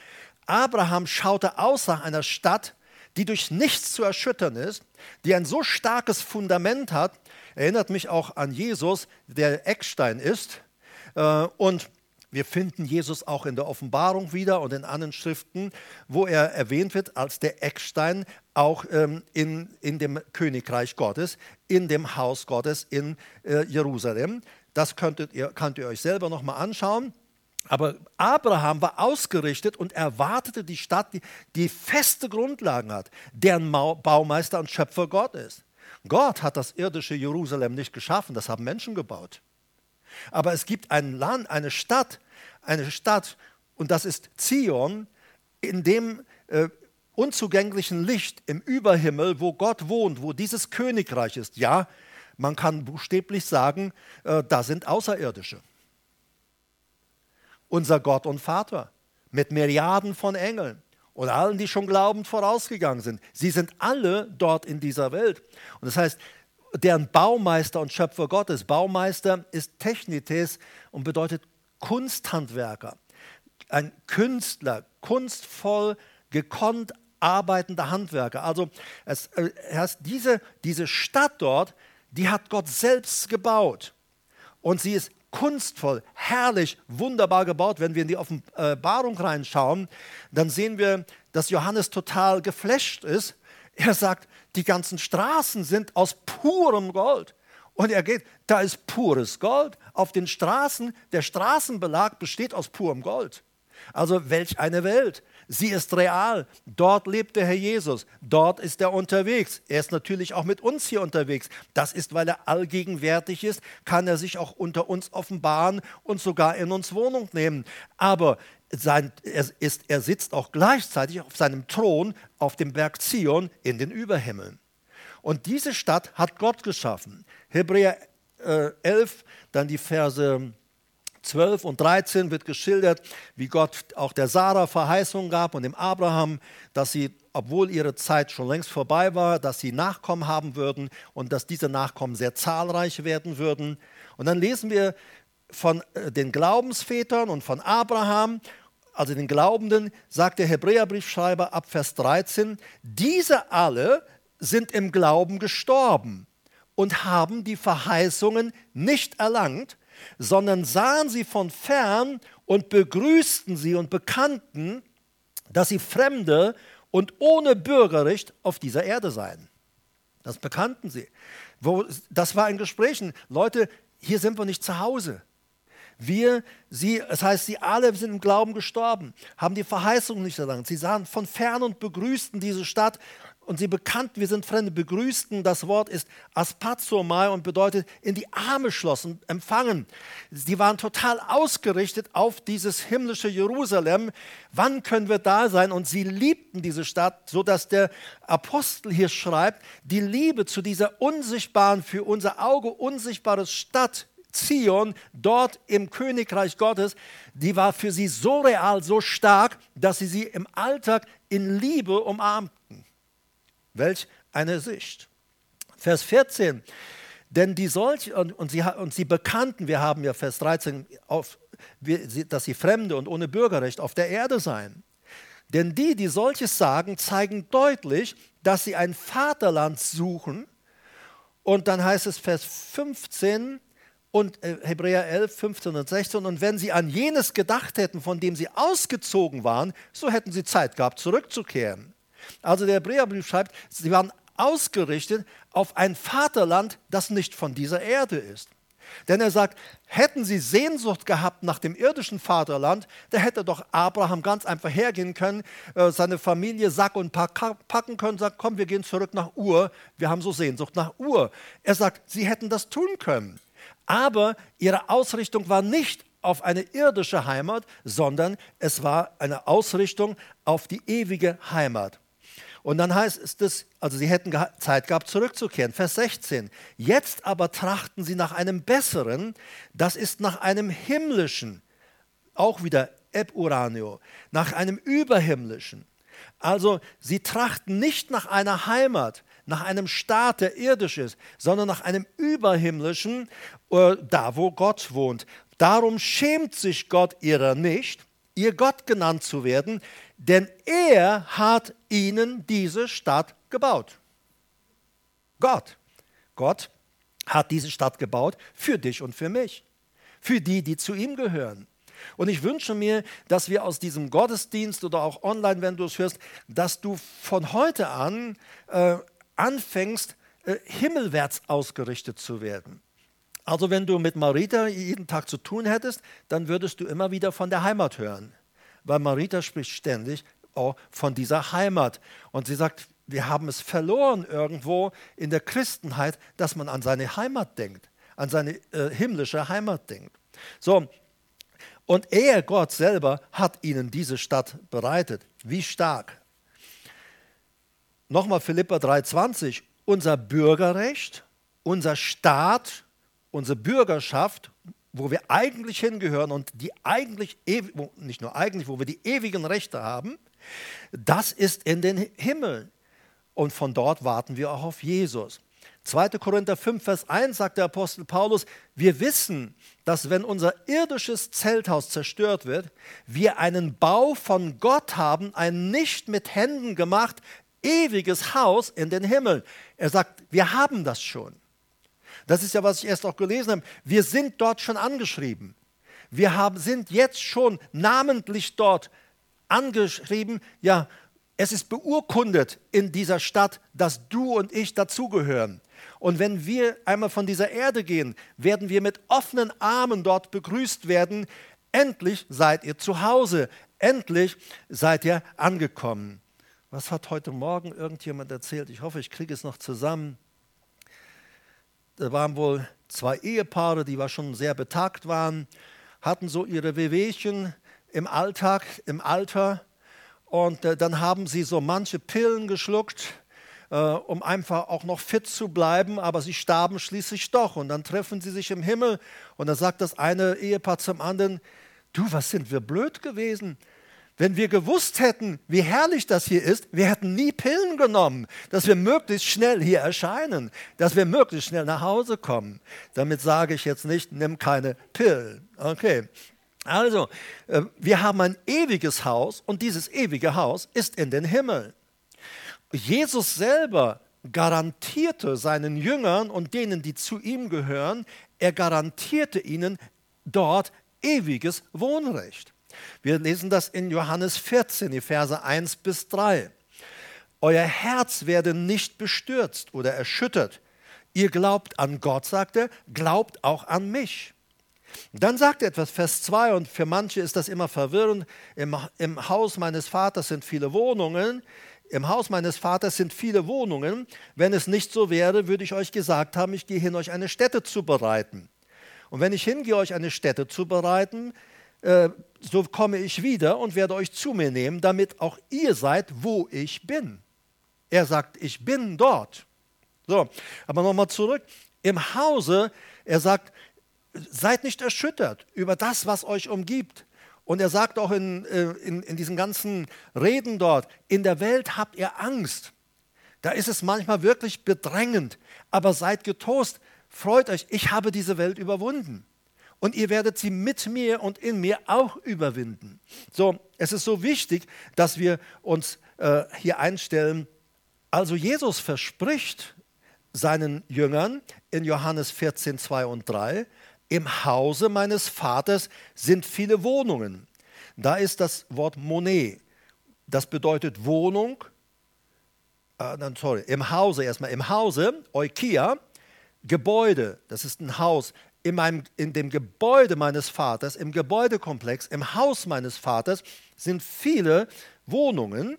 Abraham schaute nach einer Stadt, die durch nichts zu erschüttern ist, die ein so starkes Fundament hat, erinnert mich auch an Jesus, der Eckstein ist. Äh, und wir finden Jesus auch in der Offenbarung wieder und in anderen Schriften, wo er erwähnt wird als der Eckstein auch ähm, in, in dem Königreich Gottes, in dem Haus Gottes in äh, Jerusalem. Das könntet ihr, könnt ihr euch selber nochmal anschauen. Aber Abraham war ausgerichtet und erwartete die Stadt, die, die feste Grundlagen hat, deren Baumeister und Schöpfer Gott ist. Gott hat das irdische Jerusalem nicht geschaffen, das haben Menschen gebaut. Aber es gibt ein Land, eine Stadt, eine Stadt, und das ist Zion, in dem äh, unzugänglichen Licht im Überhimmel, wo Gott wohnt, wo dieses Königreich ist. Ja, man kann buchstäblich sagen, äh, da sind Außerirdische unser Gott und Vater mit Milliarden von Engeln und allen, die schon glaubend vorausgegangen sind. Sie sind alle dort in dieser Welt. Und das heißt, deren Baumeister und Schöpfer Gottes, Baumeister ist Technites und bedeutet Kunsthandwerker. Ein Künstler, kunstvoll, gekonnt arbeitender Handwerker. Also es, äh, diese, diese Stadt dort, die hat Gott selbst gebaut. Und sie ist kunstvoll, herrlich, wunderbar gebaut. Wenn wir in die Offenbarung reinschauen, dann sehen wir, dass Johannes total geflasht ist. Er sagt, die ganzen Straßen sind aus purem Gold. Und er geht, da ist pures Gold. Auf den Straßen, der Straßenbelag besteht aus purem Gold. Also welch eine Welt. Sie ist real. Dort lebt der Herr Jesus. Dort ist er unterwegs. Er ist natürlich auch mit uns hier unterwegs. Das ist, weil er allgegenwärtig ist, kann er sich auch unter uns offenbaren und sogar in uns Wohnung nehmen. Aber sein, er, ist, er sitzt auch gleichzeitig auf seinem Thron auf dem Berg Zion in den Überhimmeln. Und diese Stadt hat Gott geschaffen. Hebräer äh, 11, dann die Verse 12 und 13 wird geschildert, wie Gott auch der Sarah Verheißung gab und dem Abraham, dass sie, obwohl ihre Zeit schon längst vorbei war, dass sie Nachkommen haben würden und dass diese Nachkommen sehr zahlreich werden würden. Und dann lesen wir von äh, den Glaubensvätern und von Abraham, also den Glaubenden, sagt der Hebräerbriefschreiber ab Vers 13, diese alle sind im Glauben gestorben und haben die Verheißungen nicht erlangt, sondern sahen sie von fern und begrüßten sie und bekannten, dass sie Fremde und ohne Bürgerrecht auf dieser Erde seien. Das bekannten sie. das war in Gesprächen. Leute, hier sind wir nicht zu Hause. Wir, sie, das heißt, sie alle sind im Glauben gestorben, haben die Verheißung nicht erlangt. Sie sahen von fern und begrüßten diese Stadt und sie bekannten, wir sind Fremde, begrüßten. Das Wort ist aspazomai und bedeutet in die Arme schlossen, empfangen. Sie waren total ausgerichtet auf dieses himmlische Jerusalem. Wann können wir da sein? Und sie liebten diese Stadt, sodass der Apostel hier schreibt, die Liebe zu dieser unsichtbaren, für unser Auge unsichtbare Stadt Zion, dort im Königreich Gottes, die war für sie so real, so stark, dass sie sie im Alltag in Liebe umarmten. Welch eine Sicht. Vers 14. Denn die solch, und, und, sie, und sie bekannten, wir haben ja Vers 13, auf, dass sie Fremde und ohne Bürgerrecht auf der Erde seien. Denn die, die solches sagen, zeigen deutlich, dass sie ein Vaterland suchen. Und dann heißt es Vers 15 und äh, Hebräer 11, 15 und 16. Und wenn sie an jenes gedacht hätten, von dem sie ausgezogen waren, so hätten sie Zeit gehabt, zurückzukehren. Also der Hebräerbrief schreibt, sie waren ausgerichtet auf ein Vaterland, das nicht von dieser Erde ist. Denn er sagt, hätten sie Sehnsucht gehabt nach dem irdischen Vaterland, da hätte doch Abraham ganz einfach hergehen können, äh, seine Familie Sack und Pack packen können, sagt, komm, wir gehen zurück nach Ur, wir haben so Sehnsucht nach Ur. Er sagt, sie hätten das tun können. Aber ihre Ausrichtung war nicht auf eine irdische Heimat, sondern es war eine Ausrichtung auf die ewige Heimat. Und dann heißt es, also sie hätten Zeit gehabt, zurückzukehren. Vers 16. Jetzt aber trachten sie nach einem besseren, das ist nach einem himmlischen, auch wieder Eb Uranio, nach einem überhimmlischen. Also sie trachten nicht nach einer Heimat, nach einem Staat, der irdisch ist, sondern nach einem überhimmlischen, äh, da wo Gott wohnt. Darum schämt sich Gott ihrer nicht, ihr Gott genannt zu werden, denn er hat ihnen diese Stadt gebaut. Gott. Gott hat diese Stadt gebaut für dich und für mich, für die, die zu ihm gehören. Und ich wünsche mir, dass wir aus diesem Gottesdienst oder auch online, wenn du es hörst, dass du von heute an äh, anfängst, äh, himmelwärts ausgerichtet zu werden. Also wenn du mit Marita jeden Tag zu tun hättest, dann würdest du immer wieder von der Heimat hören weil Marita spricht ständig auch von dieser Heimat. Und sie sagt, wir haben es verloren irgendwo in der Christenheit, dass man an seine Heimat denkt, an seine äh, himmlische Heimat denkt. So, und er, Gott selber, hat ihnen diese Stadt bereitet. Wie stark. Nochmal Philippa 3,20. Unser Bürgerrecht, unser Staat, unsere Bürgerschaft wo wir eigentlich hingehören und die eigentlich, nicht nur eigentlich, wo wir die ewigen Rechte haben, das ist in den Himmel. Und von dort warten wir auch auf Jesus. 2. Korinther 5, Vers 1 sagt der Apostel Paulus, wir wissen, dass wenn unser irdisches Zelthaus zerstört wird, wir einen Bau von Gott haben, ein nicht mit Händen gemacht, ewiges Haus in den Himmel. Er sagt, wir haben das schon. Das ist ja, was ich erst auch gelesen habe. Wir sind dort schon angeschrieben. Wir haben, sind jetzt schon namentlich dort angeschrieben. Ja, es ist beurkundet in dieser Stadt, dass du und ich dazugehören. Und wenn wir einmal von dieser Erde gehen, werden wir mit offenen Armen dort begrüßt werden. Endlich seid ihr zu Hause. Endlich seid ihr angekommen. Was hat heute Morgen irgendjemand erzählt? Ich hoffe, ich kriege es noch zusammen da waren wohl zwei Ehepaare, die war schon sehr betagt waren, hatten so ihre Wehwehchen im Alltag, im Alter. Und äh, dann haben sie so manche Pillen geschluckt, äh, um einfach auch noch fit zu bleiben, aber sie starben schließlich doch. Und dann treffen sie sich im Himmel und dann sagt das eine Ehepaar zum anderen, du, was sind wir blöd gewesen? Wenn wir gewusst hätten, wie herrlich das hier ist, wir hätten nie Pillen genommen, dass wir möglichst schnell hier erscheinen, dass wir möglichst schnell nach Hause kommen. Damit sage ich jetzt nicht, nimm keine Pillen. Okay. Also, äh, wir haben ein ewiges Haus und dieses ewige Haus ist in den Himmel. Jesus selber garantierte seinen Jüngern und denen, die zu ihm gehören, er garantierte ihnen dort ewiges Wohnrecht. Wir lesen das in Johannes 14, die Verse 1 bis 3. Euer Herz werde nicht bestürzt oder erschüttert. Ihr glaubt an Gott, sagt er, glaubt auch an mich. Dann sagt er etwas, Vers 2, und für manche ist das immer verwirrend. Im, Im Haus meines Vaters sind viele Wohnungen. Im Haus meines Vaters sind viele Wohnungen. Wenn es nicht so wäre, würde ich euch gesagt haben, ich gehe hin, euch eine Stätte zu bereiten. Und wenn ich hingehe, euch eine Stätte zu bereiten, äh, so komme ich wieder und werde euch zu mir nehmen, damit auch ihr seid, wo ich bin. Er sagt, ich bin dort. So, aber nochmal zurück. Im Hause, er sagt, seid nicht erschüttert über das, was euch umgibt. Und er sagt auch in, äh, in, in diesen ganzen Reden dort, in der Welt habt ihr Angst. Da ist es manchmal wirklich bedrängend, aber seid getost. freut euch, ich habe diese Welt überwunden. Und ihr werdet sie mit mir und in mir auch überwinden. So, es ist so wichtig, dass wir uns äh, hier einstellen. Also Jesus verspricht seinen Jüngern in Johannes 14, 2 und 3, im Hause meines Vaters sind viele Wohnungen. Da ist das Wort Monet. Das bedeutet Wohnung. Äh, sorry, im Hause erstmal. Im Hause, Eukia, Gebäude. Das ist ein Haus. In, meinem, in dem Gebäude meines Vaters, im Gebäudekomplex, im Haus meines Vaters sind viele Wohnungen.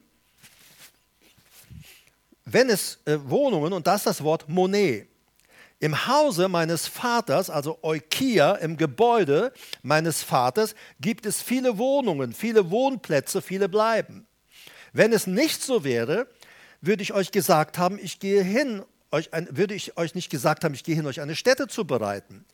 Wenn es äh, Wohnungen, und das ist das Wort Monet, im Hause meines Vaters, also Eukia, im Gebäude meines Vaters, gibt es viele Wohnungen, viele Wohnplätze, viele bleiben. Wenn es nicht so wäre, würde ich euch gesagt haben, ich gehe hin, euch ein, würde ich euch nicht gesagt haben, ich gehe hin, euch eine Stätte zu bereiten.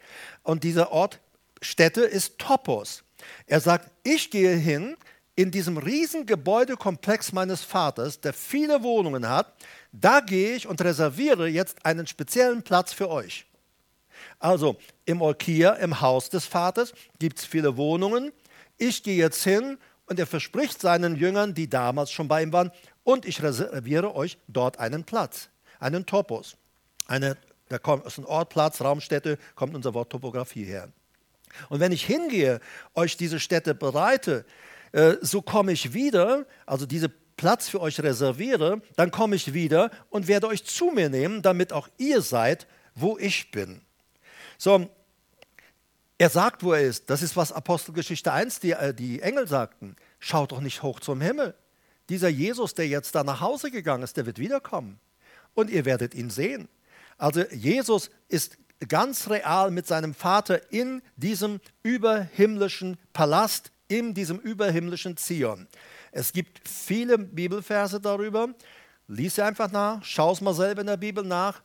Und dieser Ort Stätte ist Topos. Er sagt, ich gehe hin in diesem riesen Gebäudekomplex meines Vaters, der viele Wohnungen hat, da gehe ich und reserviere jetzt einen speziellen Platz für euch. Also im Olkia, im Haus des Vaters, gibt es viele Wohnungen. Ich gehe jetzt hin und er verspricht seinen Jüngern, die damals schon bei ihm waren, und ich reserviere euch dort einen Platz, einen Topos. Eine, da kommt aus einem Ort, Platz, Raumstätte, kommt unser Wort Topografie her. Und wenn ich hingehe, euch diese Städte bereite, äh, so komme ich wieder, also diese Platz für euch reserviere, dann komme ich wieder und werde euch zu mir nehmen, damit auch ihr seid, wo ich bin. So, er sagt, wo er ist. Das ist, was Apostelgeschichte 1 die, äh, die Engel sagten. Schaut doch nicht hoch zum Himmel. Dieser Jesus, der jetzt da nach Hause gegangen ist, der wird wiederkommen. Und ihr werdet ihn sehen. Also Jesus ist ganz real mit seinem Vater in diesem überhimmlischen Palast, in diesem überhimmlischen Zion. Es gibt viele Bibelverse darüber. Lies sie einfach nach, schau es mal selber in der Bibel nach.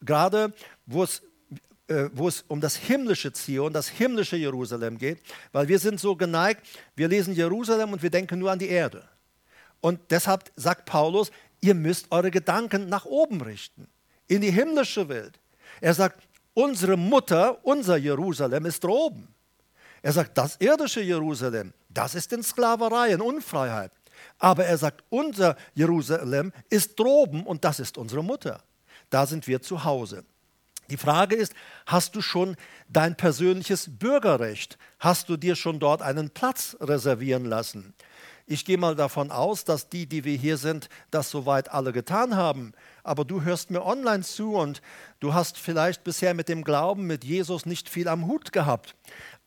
Gerade wo es, äh, wo es um das himmlische Zion, das himmlische Jerusalem geht, weil wir sind so geneigt, wir lesen Jerusalem und wir denken nur an die Erde. Und deshalb sagt Paulus, ihr müsst eure Gedanken nach oben richten, in die himmlische Welt. Er sagt, unsere Mutter, unser Jerusalem ist droben. Er sagt, das irdische Jerusalem, das ist in Sklaverei, in Unfreiheit. Aber er sagt, unser Jerusalem ist droben und das ist unsere Mutter. Da sind wir zu Hause. Die Frage ist, hast du schon dein persönliches Bürgerrecht? Hast du dir schon dort einen Platz reservieren lassen? Ich gehe mal davon aus, dass die, die wir hier sind, das soweit alle getan haben. Aber du hörst mir online zu und du hast vielleicht bisher mit dem Glauben, mit Jesus nicht viel am Hut gehabt.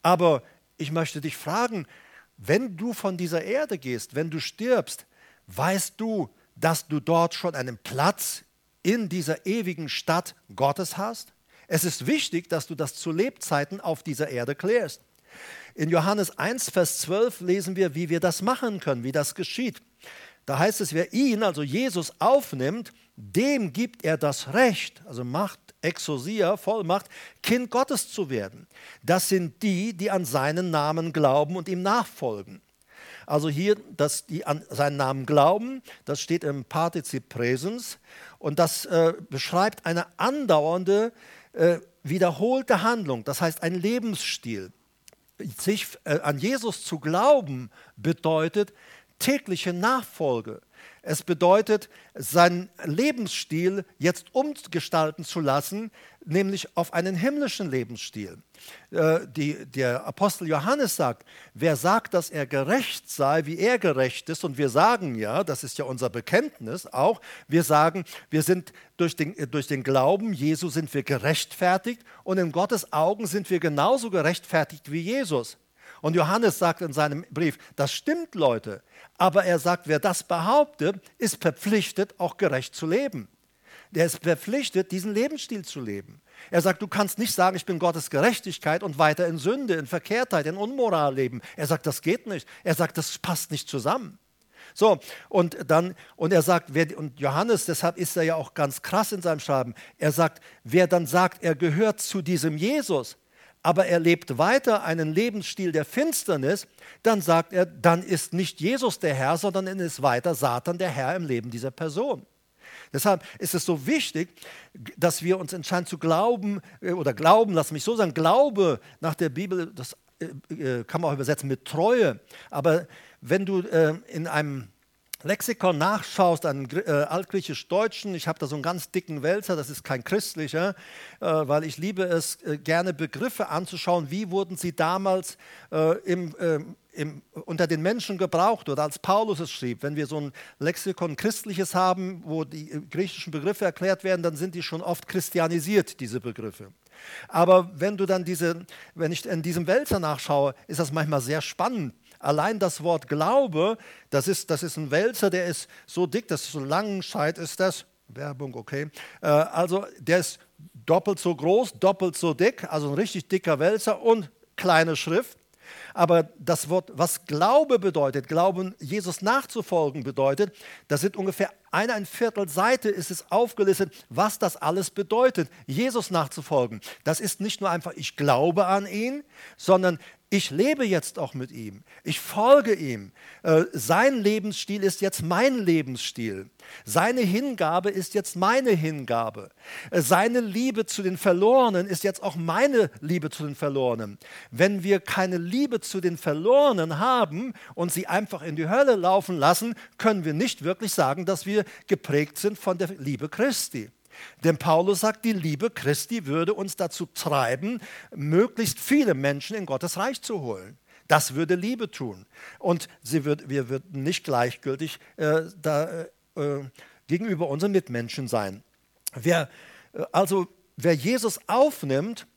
Aber ich möchte dich fragen, wenn du von dieser Erde gehst, wenn du stirbst, weißt du, dass du dort schon einen Platz in dieser ewigen Stadt Gottes hast? Es ist wichtig, dass du das zu Lebzeiten auf dieser Erde klärst. In Johannes 1, Vers 12 lesen wir, wie wir das machen können, wie das geschieht. Da heißt es, wer ihn, also Jesus, aufnimmt, dem gibt er das Recht, also Macht, Exosia, Vollmacht, Kind Gottes zu werden. Das sind die, die an seinen Namen glauben und ihm nachfolgen. Also hier, dass die an seinen Namen glauben, das steht im Partizip Präsens und das äh, beschreibt eine andauernde, äh, wiederholte Handlung, das heißt ein Lebensstil. Sich äh, an Jesus zu glauben bedeutet tägliche Nachfolge. Es bedeutet, seinen Lebensstil jetzt umgestalten zu lassen, nämlich auf einen himmlischen Lebensstil. Äh, die, der Apostel Johannes sagt, wer sagt, dass er gerecht sei, wie er gerecht ist, und wir sagen ja, das ist ja unser Bekenntnis auch, wir sagen, wir sind durch den, durch den Glauben Jesu sind wir gerechtfertigt und in Gottes Augen sind wir genauso gerechtfertigt wie Jesus. Und Johannes sagt in seinem Brief, das stimmt Leute, aber er sagt, wer das behauptet, ist verpflichtet, auch gerecht zu leben. Der ist verpflichtet, diesen Lebensstil zu leben. Er sagt, du kannst nicht sagen, ich bin Gottes Gerechtigkeit und weiter in Sünde, in Verkehrtheit, in Unmoral leben. Er sagt, das geht nicht. Er sagt, das passt nicht zusammen. So, und dann, und er sagt, wer, und Johannes, deshalb ist er ja auch ganz krass in seinem Schreiben, er sagt, wer dann sagt, er gehört zu diesem Jesus, aber er lebt weiter einen Lebensstil der Finsternis, dann sagt er, dann ist nicht Jesus der Herr, sondern dann ist weiter Satan der Herr im Leben dieser Person. Deshalb ist es so wichtig, dass wir uns entscheiden zu glauben äh, oder glauben, lass mich so sagen, Glaube nach der Bibel, das äh, kann man auch übersetzen mit Treue. Aber wenn du in einem Lexikon nachschaust, an äh, altgriechisch-deutschen, ich habe da so einen ganz dicken Wälzer, das ist kein christlicher, äh, weil ich liebe es, äh, gerne Begriffe anzuschauen, wie wurden sie damals äh, im, ähm, im, unter den Menschen gebraucht oder als Paulus es schrieb. Wenn wir so ein Lexikon christliches haben, wo die äh, griechischen Begriffe erklärt werden, dann sind die schon oft christianisiert, diese Begriffe. Aber wenn du dann diese, wenn ich in diesem Wälzer nachschaue, ist das manchmal sehr spannend Allein das Wort Glaube, das ist, das ist ein Wälzer, der ist so dick, das ist so Langenscheid ist das. Werbung, okay. Äh, also der ist doppelt so groß, doppelt so dick, also ein richtig dicker Wälzer und kleine Schrift. Aber das Wort, was Glaube bedeutet, Glauben Jesus nachzufolgen bedeutet, das sind ungefähr eine ein Viertel Seite ist es aufgelistet, was das alles bedeutet, Jesus nachzufolgen. Das ist nicht nur einfach, ich glaube an ihn, sondern ich lebe jetzt auch mit ihm. Ich folge ihm. Äh, sein Lebensstil ist jetzt mein Lebensstil. Seine Hingabe ist jetzt meine Hingabe. Äh, seine Liebe zu den Verlorenen ist jetzt auch meine Liebe zu den Verlorenen. Wenn wir keine Liebe zu den Verlorenen haben und sie einfach in die Hölle laufen lassen, können wir nicht wirklich sagen, dass wir geprägt sind von der Liebe Christi. Denn Paulus sagt, die Liebe Christi würde uns dazu treiben, möglichst viele Menschen in Gottes Reich zu holen. Das würde Liebe tun. Und wird, wir würden nicht gleichgültig äh, da, äh, gegenüber unseren Mitmenschen sein. Wer, äh, also wer Jesus aufnimmt,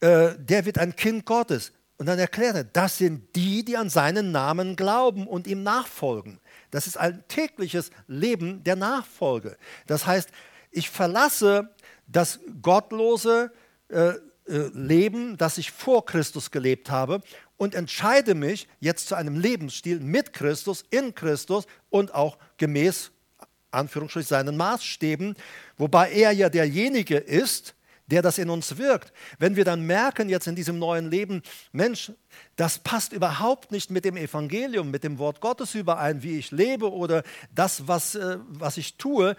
äh, der wird ein Kind Gottes. Und dann erklärt er, das sind die, die an seinen Namen glauben und ihm nachfolgen. Das ist ein tägliches Leben der Nachfolge. Das heißt, ich verlasse das gottlose äh, äh, Leben, das ich vor Christus gelebt habe und entscheide mich jetzt zu einem Lebensstil mit Christus, in Christus und auch gemäß Anführungsstrich seinen Maßstäben, wobei er ja derjenige ist, der das in uns wirkt. Wenn wir dann merken jetzt in diesem neuen Leben, Mensch, das passt überhaupt nicht mit dem Evangelium, mit dem Wort Gottes überein, wie ich lebe oder das, was, äh, was ich tue,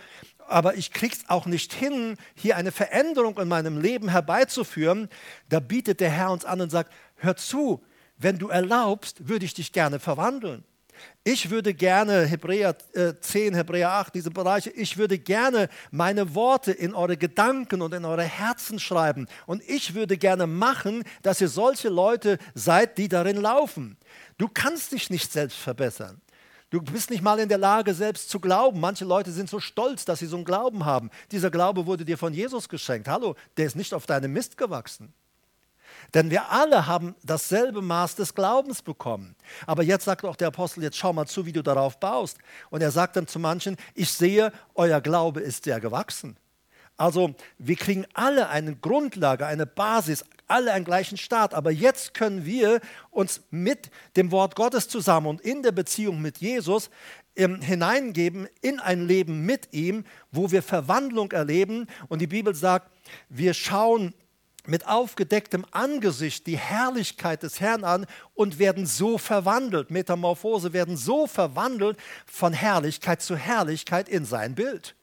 aber ich krieg's auch nicht hin, hier eine Veränderung in meinem Leben herbeizuführen, da bietet der Herr uns an und sagt, hör zu, wenn du erlaubst, würde ich dich gerne verwandeln. Ich würde gerne Hebräer 10, äh, Hebräer 8, diese Bereiche, ich würde gerne meine Worte in eure Gedanken und in eure Herzen schreiben. Und ich würde gerne machen, dass ihr solche Leute seid, die darin laufen. Du kannst dich nicht selbst verbessern. Du bist nicht mal in der Lage, selbst zu glauben. Manche Leute sind so stolz, dass sie so einen Glauben haben. Dieser Glaube wurde dir von Jesus geschenkt. Hallo, der ist nicht auf deinem Mist gewachsen. Denn wir alle haben dasselbe Maß des Glaubens bekommen. Aber jetzt sagt auch der Apostel, jetzt schau mal zu, wie du darauf baust. Und er sagt dann zu manchen, ich sehe, euer Glaube ist sehr gewachsen. Also wir kriegen alle eine Grundlage, eine Basis, alle einen gleichen Start. Aber jetzt können wir uns mit dem Wort Gottes zusammen und in der Beziehung mit Jesus ähm, hineingeben in ein Leben mit ihm, wo wir Verwandlung erleben. Und die Bibel sagt, wir schauen mit aufgedecktem Angesicht die Herrlichkeit des Herrn an und werden so verwandelt. Metamorphose werden so verwandelt von Herrlichkeit zu Herrlichkeit in sein Bild.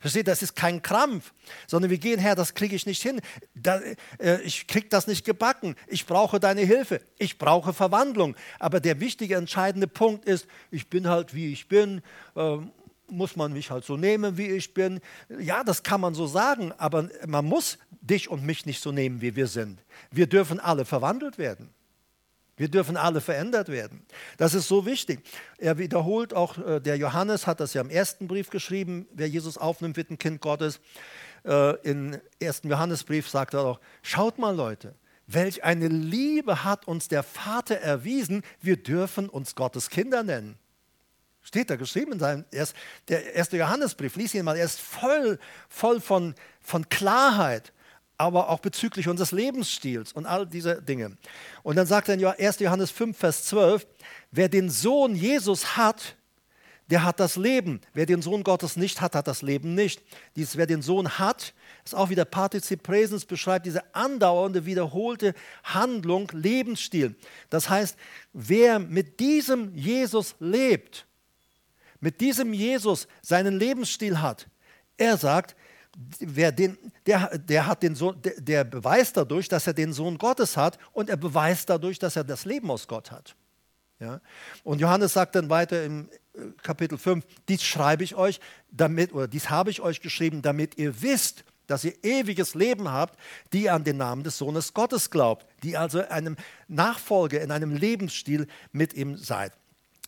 Versteht, das ist kein Krampf, sondern wir gehen her, das kriege ich nicht hin. Da, äh, ich kriege das nicht gebacken. Ich brauche deine Hilfe. Ich brauche Verwandlung. Aber der wichtige, entscheidende Punkt ist, ich bin halt wie ich bin. Äh, muss man mich halt so nehmen, wie ich bin. Ja, das kann man so sagen, aber man muss dich und mich nicht so nehmen, wie wir sind. Wir dürfen alle verwandelt werden. Wir dürfen alle verändert werden. Das ist so wichtig. Er wiederholt auch, äh, der Johannes hat das ja im ersten Brief geschrieben, wer Jesus aufnimmt, wird ein Kind Gottes. Äh, Im ersten Johannesbrief sagt er auch, schaut mal Leute, welch eine Liebe hat uns der Vater erwiesen, wir dürfen uns Gottes Kinder nennen. Steht da geschrieben in seinem erst, der erste Johannesbrief, lies ihn mal, er ist voll, voll von, von Klarheit aber auch bezüglich unseres Lebensstils und all diese Dinge. Und dann sagt er in 1. Johannes 5, Vers 12, wer den Sohn Jesus hat, der hat das Leben. Wer den Sohn Gottes nicht hat, hat das Leben nicht. Dies, wer den Sohn hat, ist auch wieder Partizip Präsens, beschreibt diese andauernde, wiederholte Handlung, Lebensstil. Das heißt, wer mit diesem Jesus lebt, mit diesem Jesus seinen Lebensstil hat, Er sagt, wer den, der, der, hat den Sohn, der, der beweist dadurch, dass er den Sohn Gottes hat und er beweist dadurch, dass er das Leben aus Gott hat. Ja? Und Johannes sagt dann weiter im äh, Kapitel 5, dies schreibe ich euch, damit, oder dies habe ich euch geschrieben, damit ihr wisst, dass ihr ewiges Leben habt, die an den Namen des Sohnes Gottes glaubt, die also einem Nachfolge in einem Lebensstil mit ihm seid.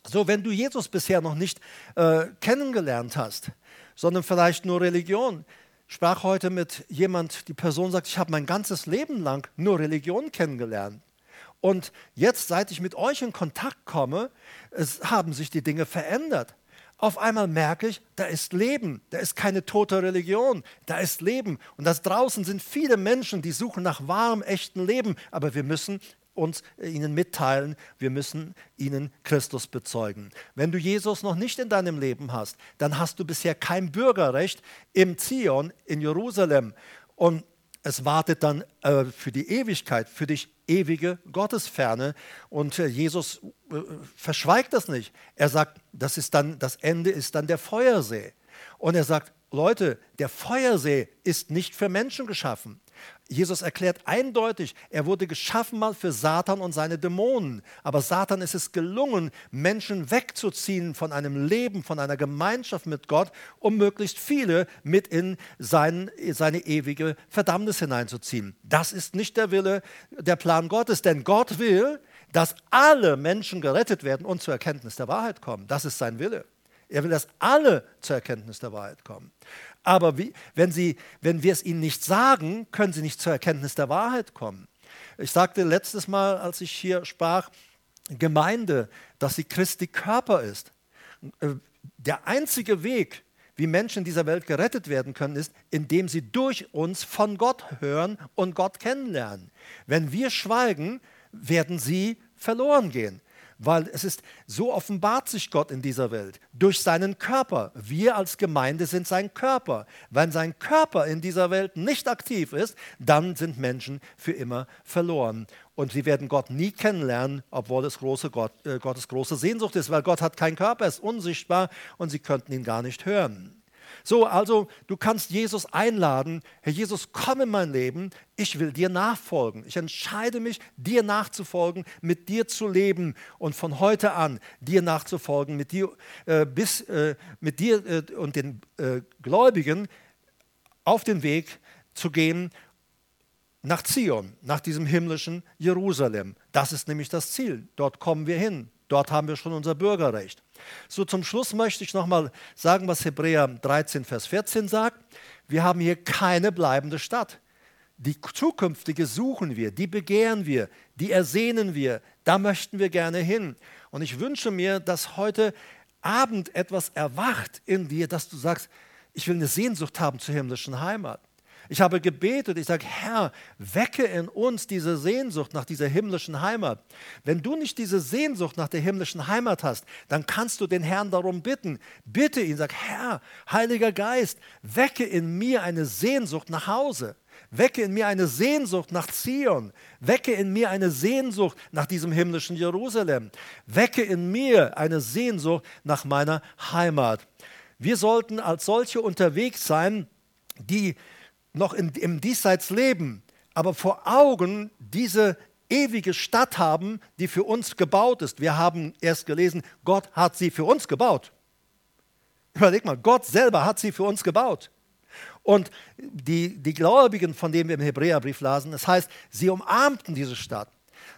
So, wenn du Jesus bisher noch nicht äh, kennengelernt hast, sondern vielleicht nur Religion, sprach heute mit jemand, die Person sagt, ich habe mein ganzes Leben lang nur Religion kennengelernt. Und jetzt, seit ich mit euch in Kontakt komme, es haben sich die Dinge verändert. Auf einmal merke ich, da ist Leben, da ist keine tote Religion, da ist Leben. Und das draußen sind viele Menschen, die suchen nach wahrem, echten Leben, aber wir müssen uns äh, ihnen mitteilen, wir müssen ihnen Christus bezeugen. Wenn du Jesus noch nicht in deinem Leben hast, dann hast du bisher kein Bürgerrecht im Zion in Jerusalem. Und es wartet dann äh, für die Ewigkeit, für dich ewige Gottesferne. Und äh, Jesus äh, verschweigt das nicht. Er sagt, das, ist dann, das Ende ist dann der Feuersee. Und er sagt, Leute, der Feuersee ist nicht für Menschen geschaffen. Jesus erklärt eindeutig, er wurde geschaffen mal für Satan und seine Dämonen. Aber Satan ist es gelungen, Menschen wegzuziehen von einem Leben, von einer Gemeinschaft mit Gott, um möglichst viele mit in sein, seine ewige Verdammnis hineinzuziehen. Das ist nicht der Wille, der Plan Gottes, denn Gott will, dass alle Menschen gerettet werden und zur Erkenntnis der Wahrheit kommen. Das ist sein Wille. Er will, dass alle zur Erkenntnis der Wahrheit kommen. Aber wie, wenn, sie, wenn wir es ihnen nicht sagen, können sie nicht zur Erkenntnis der Wahrheit kommen. Ich sagte letztes Mal, als ich hier sprach, Gemeinde, dass sie Christi Körper ist. Äh, der einzige Weg, wie Menschen in dieser Welt gerettet werden können, ist, indem sie durch uns von Gott hören und Gott kennenlernen. Wenn wir schweigen, werden sie verloren gehen weil es ist, so offenbart sich Gott in dieser Welt durch seinen Körper. Wir als Gemeinde sind sein Körper. Wenn sein Körper in dieser Welt nicht aktiv ist, dann sind Menschen für immer verloren. Und sie werden Gott nie kennenlernen, obwohl es große Gott, äh, Gottes große Sehnsucht ist, weil Gott hat keinen Körper, er ist unsichtbar und sie könnten ihn gar nicht hören. So, also du kannst Jesus einladen, Herr Jesus, komm in mein Leben, ich will dir nachfolgen. Ich entscheide mich, dir nachzufolgen, mit dir zu leben und von heute an dir nachzufolgen, mit dir, äh, bis, äh, mit dir äh, und den äh, Gläubigen auf den Weg zu gehen nach Zion, nach diesem himmlischen Jerusalem. Das ist nämlich das Ziel. Dort kommen wir hin. Dort haben wir schon unser Bürgerrecht. So zum Schluss möchte ich nochmal sagen, was Hebräer 13, Vers 14 sagt. Wir haben hier keine bleibende Stadt. Die zukünftige suchen wir, die begehren wir, die ersehnen wir, da möchten wir gerne hin. Und ich wünsche mir, dass heute Abend etwas erwacht in dir, dass du sagst, ich will eine Sehnsucht haben zur himmlischen Heimat. Ich habe gebetet, ich sage, Herr, wecke in uns diese Sehnsucht nach dieser himmlischen Heimat. Wenn du nicht diese Sehnsucht nach der himmlischen Heimat hast, dann kannst du den Herrn darum bitten. Bitte ihn, sag, Herr, Heiliger Geist, wecke in mir eine Sehnsucht nach Hause. Wecke in mir eine Sehnsucht nach Zion. Wecke in mir eine Sehnsucht nach diesem himmlischen Jerusalem. Wecke in mir eine Sehnsucht nach meiner Heimat. Wir sollten als solche unterwegs sein, die noch in, im Diesseits leben, aber vor Augen diese ewige Stadt haben, die für uns gebaut ist. Wir haben erst gelesen, Gott hat sie für uns gebaut. Überleg mal, Gott selber hat sie für uns gebaut. Und die, die Gläubigen, von denen wir im Hebräerbrief lasen, das heißt, sie umarmten diese Stadt.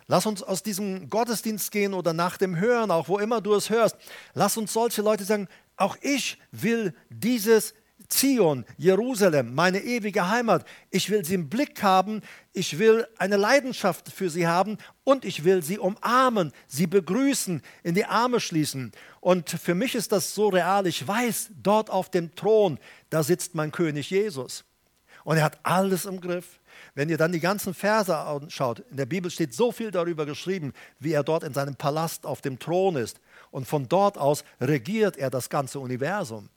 Lass uns aus diesem Gottesdienst gehen oder nach dem Hören, auch wo immer du es hörst, lass uns solche Leute sagen, auch ich will dieses Zion, Jerusalem, meine ewige Heimat. Ich will sie im Blick haben, ich will eine Leidenschaft für sie haben und ich will sie umarmen, sie begrüßen, in die Arme schließen. Und für mich ist das so real. Ich weiß, dort auf dem Thron, da sitzt mein König Jesus. Und er hat alles im Griff. Wenn ihr dann die ganzen Verse anschaut, in der Bibel steht so viel darüber geschrieben, wie er dort in seinem Palast auf dem Thron ist. Und von dort aus regiert er das ganze Universum.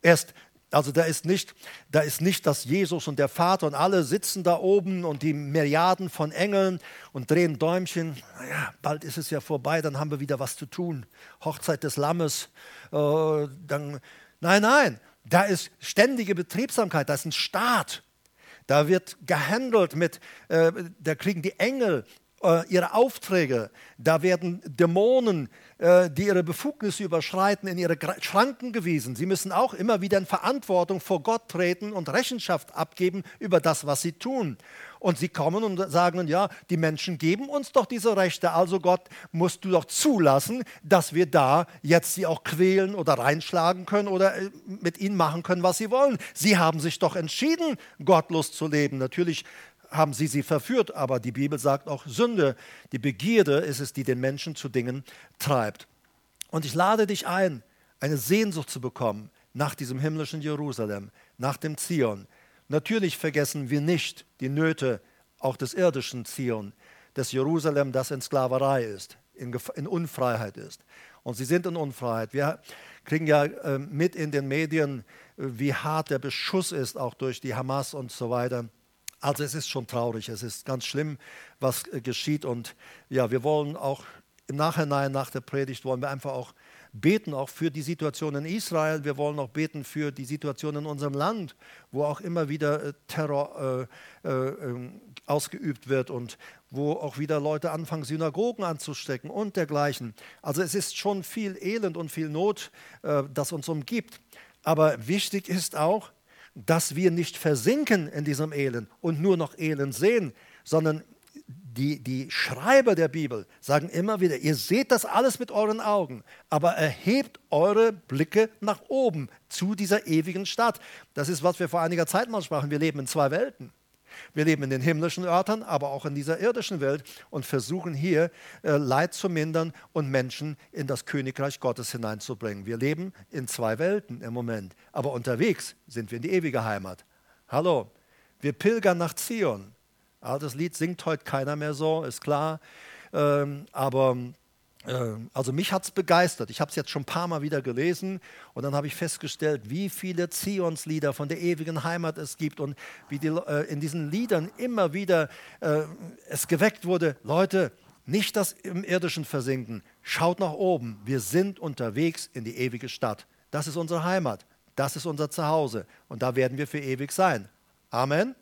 Erst also da ist nicht, da ist nicht, dass Jesus und der Vater und alle sitzen da oben und die Milliarden von Engeln und drehen Däumchen. Naja, bald ist es ja vorbei, dann haben wir wieder was zu tun. Hochzeit des Lammes. Äh, dann, nein, nein, Da ist ständige Betriebsamkeit, da ist ein Staat. Da wird gehandelt mit, äh, da kriegen die Engel ihre Aufträge. Da werden Dämonen, äh, die ihre Befugnisse überschreiten, in ihre Schranken gewiesen. Sie müssen auch immer wieder in Verantwortung vor Gott treten und Rechenschaft abgeben über das, was sie tun. Und sie kommen und sagen, ja, die Menschen geben uns doch diese Rechte, also Gott, musst du doch zulassen, dass wir da jetzt sie auch quälen oder reinschlagen können oder äh, mit ihnen machen können, was sie wollen. Sie haben sich doch entschieden, gottlos zu leben. Natürlich haben sie sie verführt, aber die Bibel sagt auch Sünde, die Begierde ist es, die den Menschen zu Dingen treibt. Und ich lade dich ein, eine Sehnsucht zu bekommen nach diesem himmlischen Jerusalem, nach dem Zion. Natürlich vergessen wir nicht die Nöte auch des irdischen Zion, des Jerusalem, das in Sklaverei ist, in, in Unfreiheit ist. Und sie sind in Unfreiheit. Wir kriegen ja äh, mit in den Medien, äh, wie hart der Beschuss ist, auch durch die Hamas und so weiter. Also es ist schon traurig, es ist ganz schlimm, was äh, geschieht. Und ja, wir wollen auch im Nachhinein nach der Predigt, wollen wir einfach auch beten, auch für die Situation in Israel. Wir wollen auch beten für die Situation in unserem Land, wo auch immer wieder äh, Terror äh, äh, ähm, ausgeübt wird und wo auch wieder Leute anfangen, Synagogen anzustecken und dergleichen. Also es ist schon viel Elend und viel Not, äh, das uns umgibt. Aber wichtig ist auch, dass wir nicht versinken in diesem Elend und nur noch Elend sehen, sondern die, die Schreiber der Bibel sagen immer wieder, ihr seht das alles mit euren Augen, aber erhebt eure Blicke nach oben zu dieser ewigen Stadt. Das ist, was wir vor einiger Zeit mal sprachen. Wir leben in zwei Welten. Wir leben in den himmlischen Örtern, aber auch in dieser irdischen Welt und versuchen hier äh, Leid zu mindern und Menschen in das Königreich Gottes hineinzubringen. Wir leben in zwei Welten im Moment, aber unterwegs sind wir in die ewige Heimat. Hallo, wir pilgern nach Zion. Das Lied singt heute keiner mehr so, ist klar, ähm, aber also mich hat es begeistert. Ich habe es jetzt schon ein paar Mal wieder gelesen und dann habe ich festgestellt, wie viele Zionslieder von der ewigen Heimat es gibt und wie die, äh, in diesen Liedern immer wieder äh, es geweckt wurde, Leute, nicht das im irdischen versinken, schaut nach oben, wir sind unterwegs in die ewige Stadt. Das ist unsere Heimat, das ist unser Zuhause und da werden wir für ewig sein. Amen.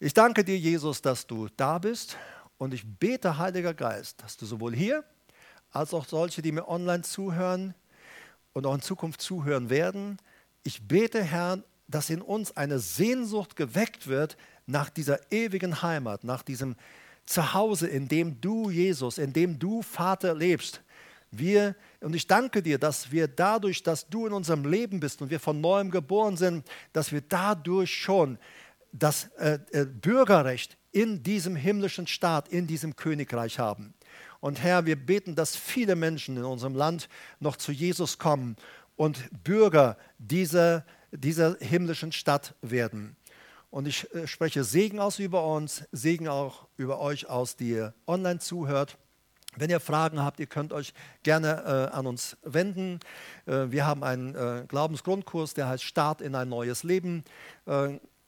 Ich danke dir, Jesus, dass du da bist und ich bete, Heiliger Geist, dass du sowohl hier als auch solche, die mir online zuhören und auch in Zukunft zuhören werden, ich bete, Herr, dass in uns eine Sehnsucht geweckt wird nach dieser ewigen Heimat, nach diesem Zuhause, in dem du, Jesus, in dem du, Vater, lebst. Wir, und ich danke dir, dass wir dadurch, dass du in unserem Leben bist und wir von neuem geboren sind, dass wir dadurch schon das äh, äh, Bürgerrecht in diesem himmlischen Staat, in diesem Königreich haben. Und Herr, wir beten, dass viele Menschen in unserem Land noch zu Jesus kommen und Bürger dieser, dieser himmlischen Stadt werden. Und ich äh, spreche Segen aus über uns, Segen auch über euch aus, die ihr online zuhört. Wenn ihr Fragen habt, ihr könnt euch gerne äh, an uns wenden. Äh, wir haben einen äh, Glaubensgrundkurs, der heißt Start in ein neues Leben.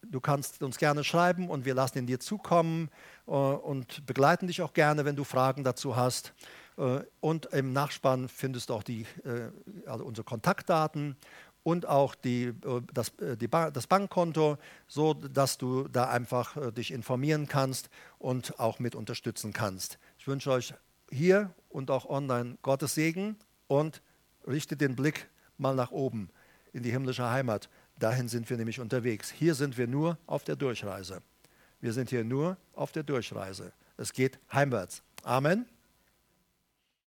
Du kannst uns gerne schreiben und wir lassen ihn dir zukommen äh, und begleiten dich auch gerne, wenn du Fragen dazu hast. Äh, und im Nachspann findest du auch die, äh, also unsere Kontaktdaten und auch die, das, die ba das Bankkonto, so dass du da einfach dich informieren kannst und auch mit unterstützen kannst. Ich wünsche euch hier und auch online Gottes Segen und richte den Blick mal nach oben in die himmlische Heimat. Dahin sind wir nämlich unterwegs. Hier sind wir nur auf der Durchreise. Wir sind hier nur auf der Durchreise. Es geht heimwärts. Amen.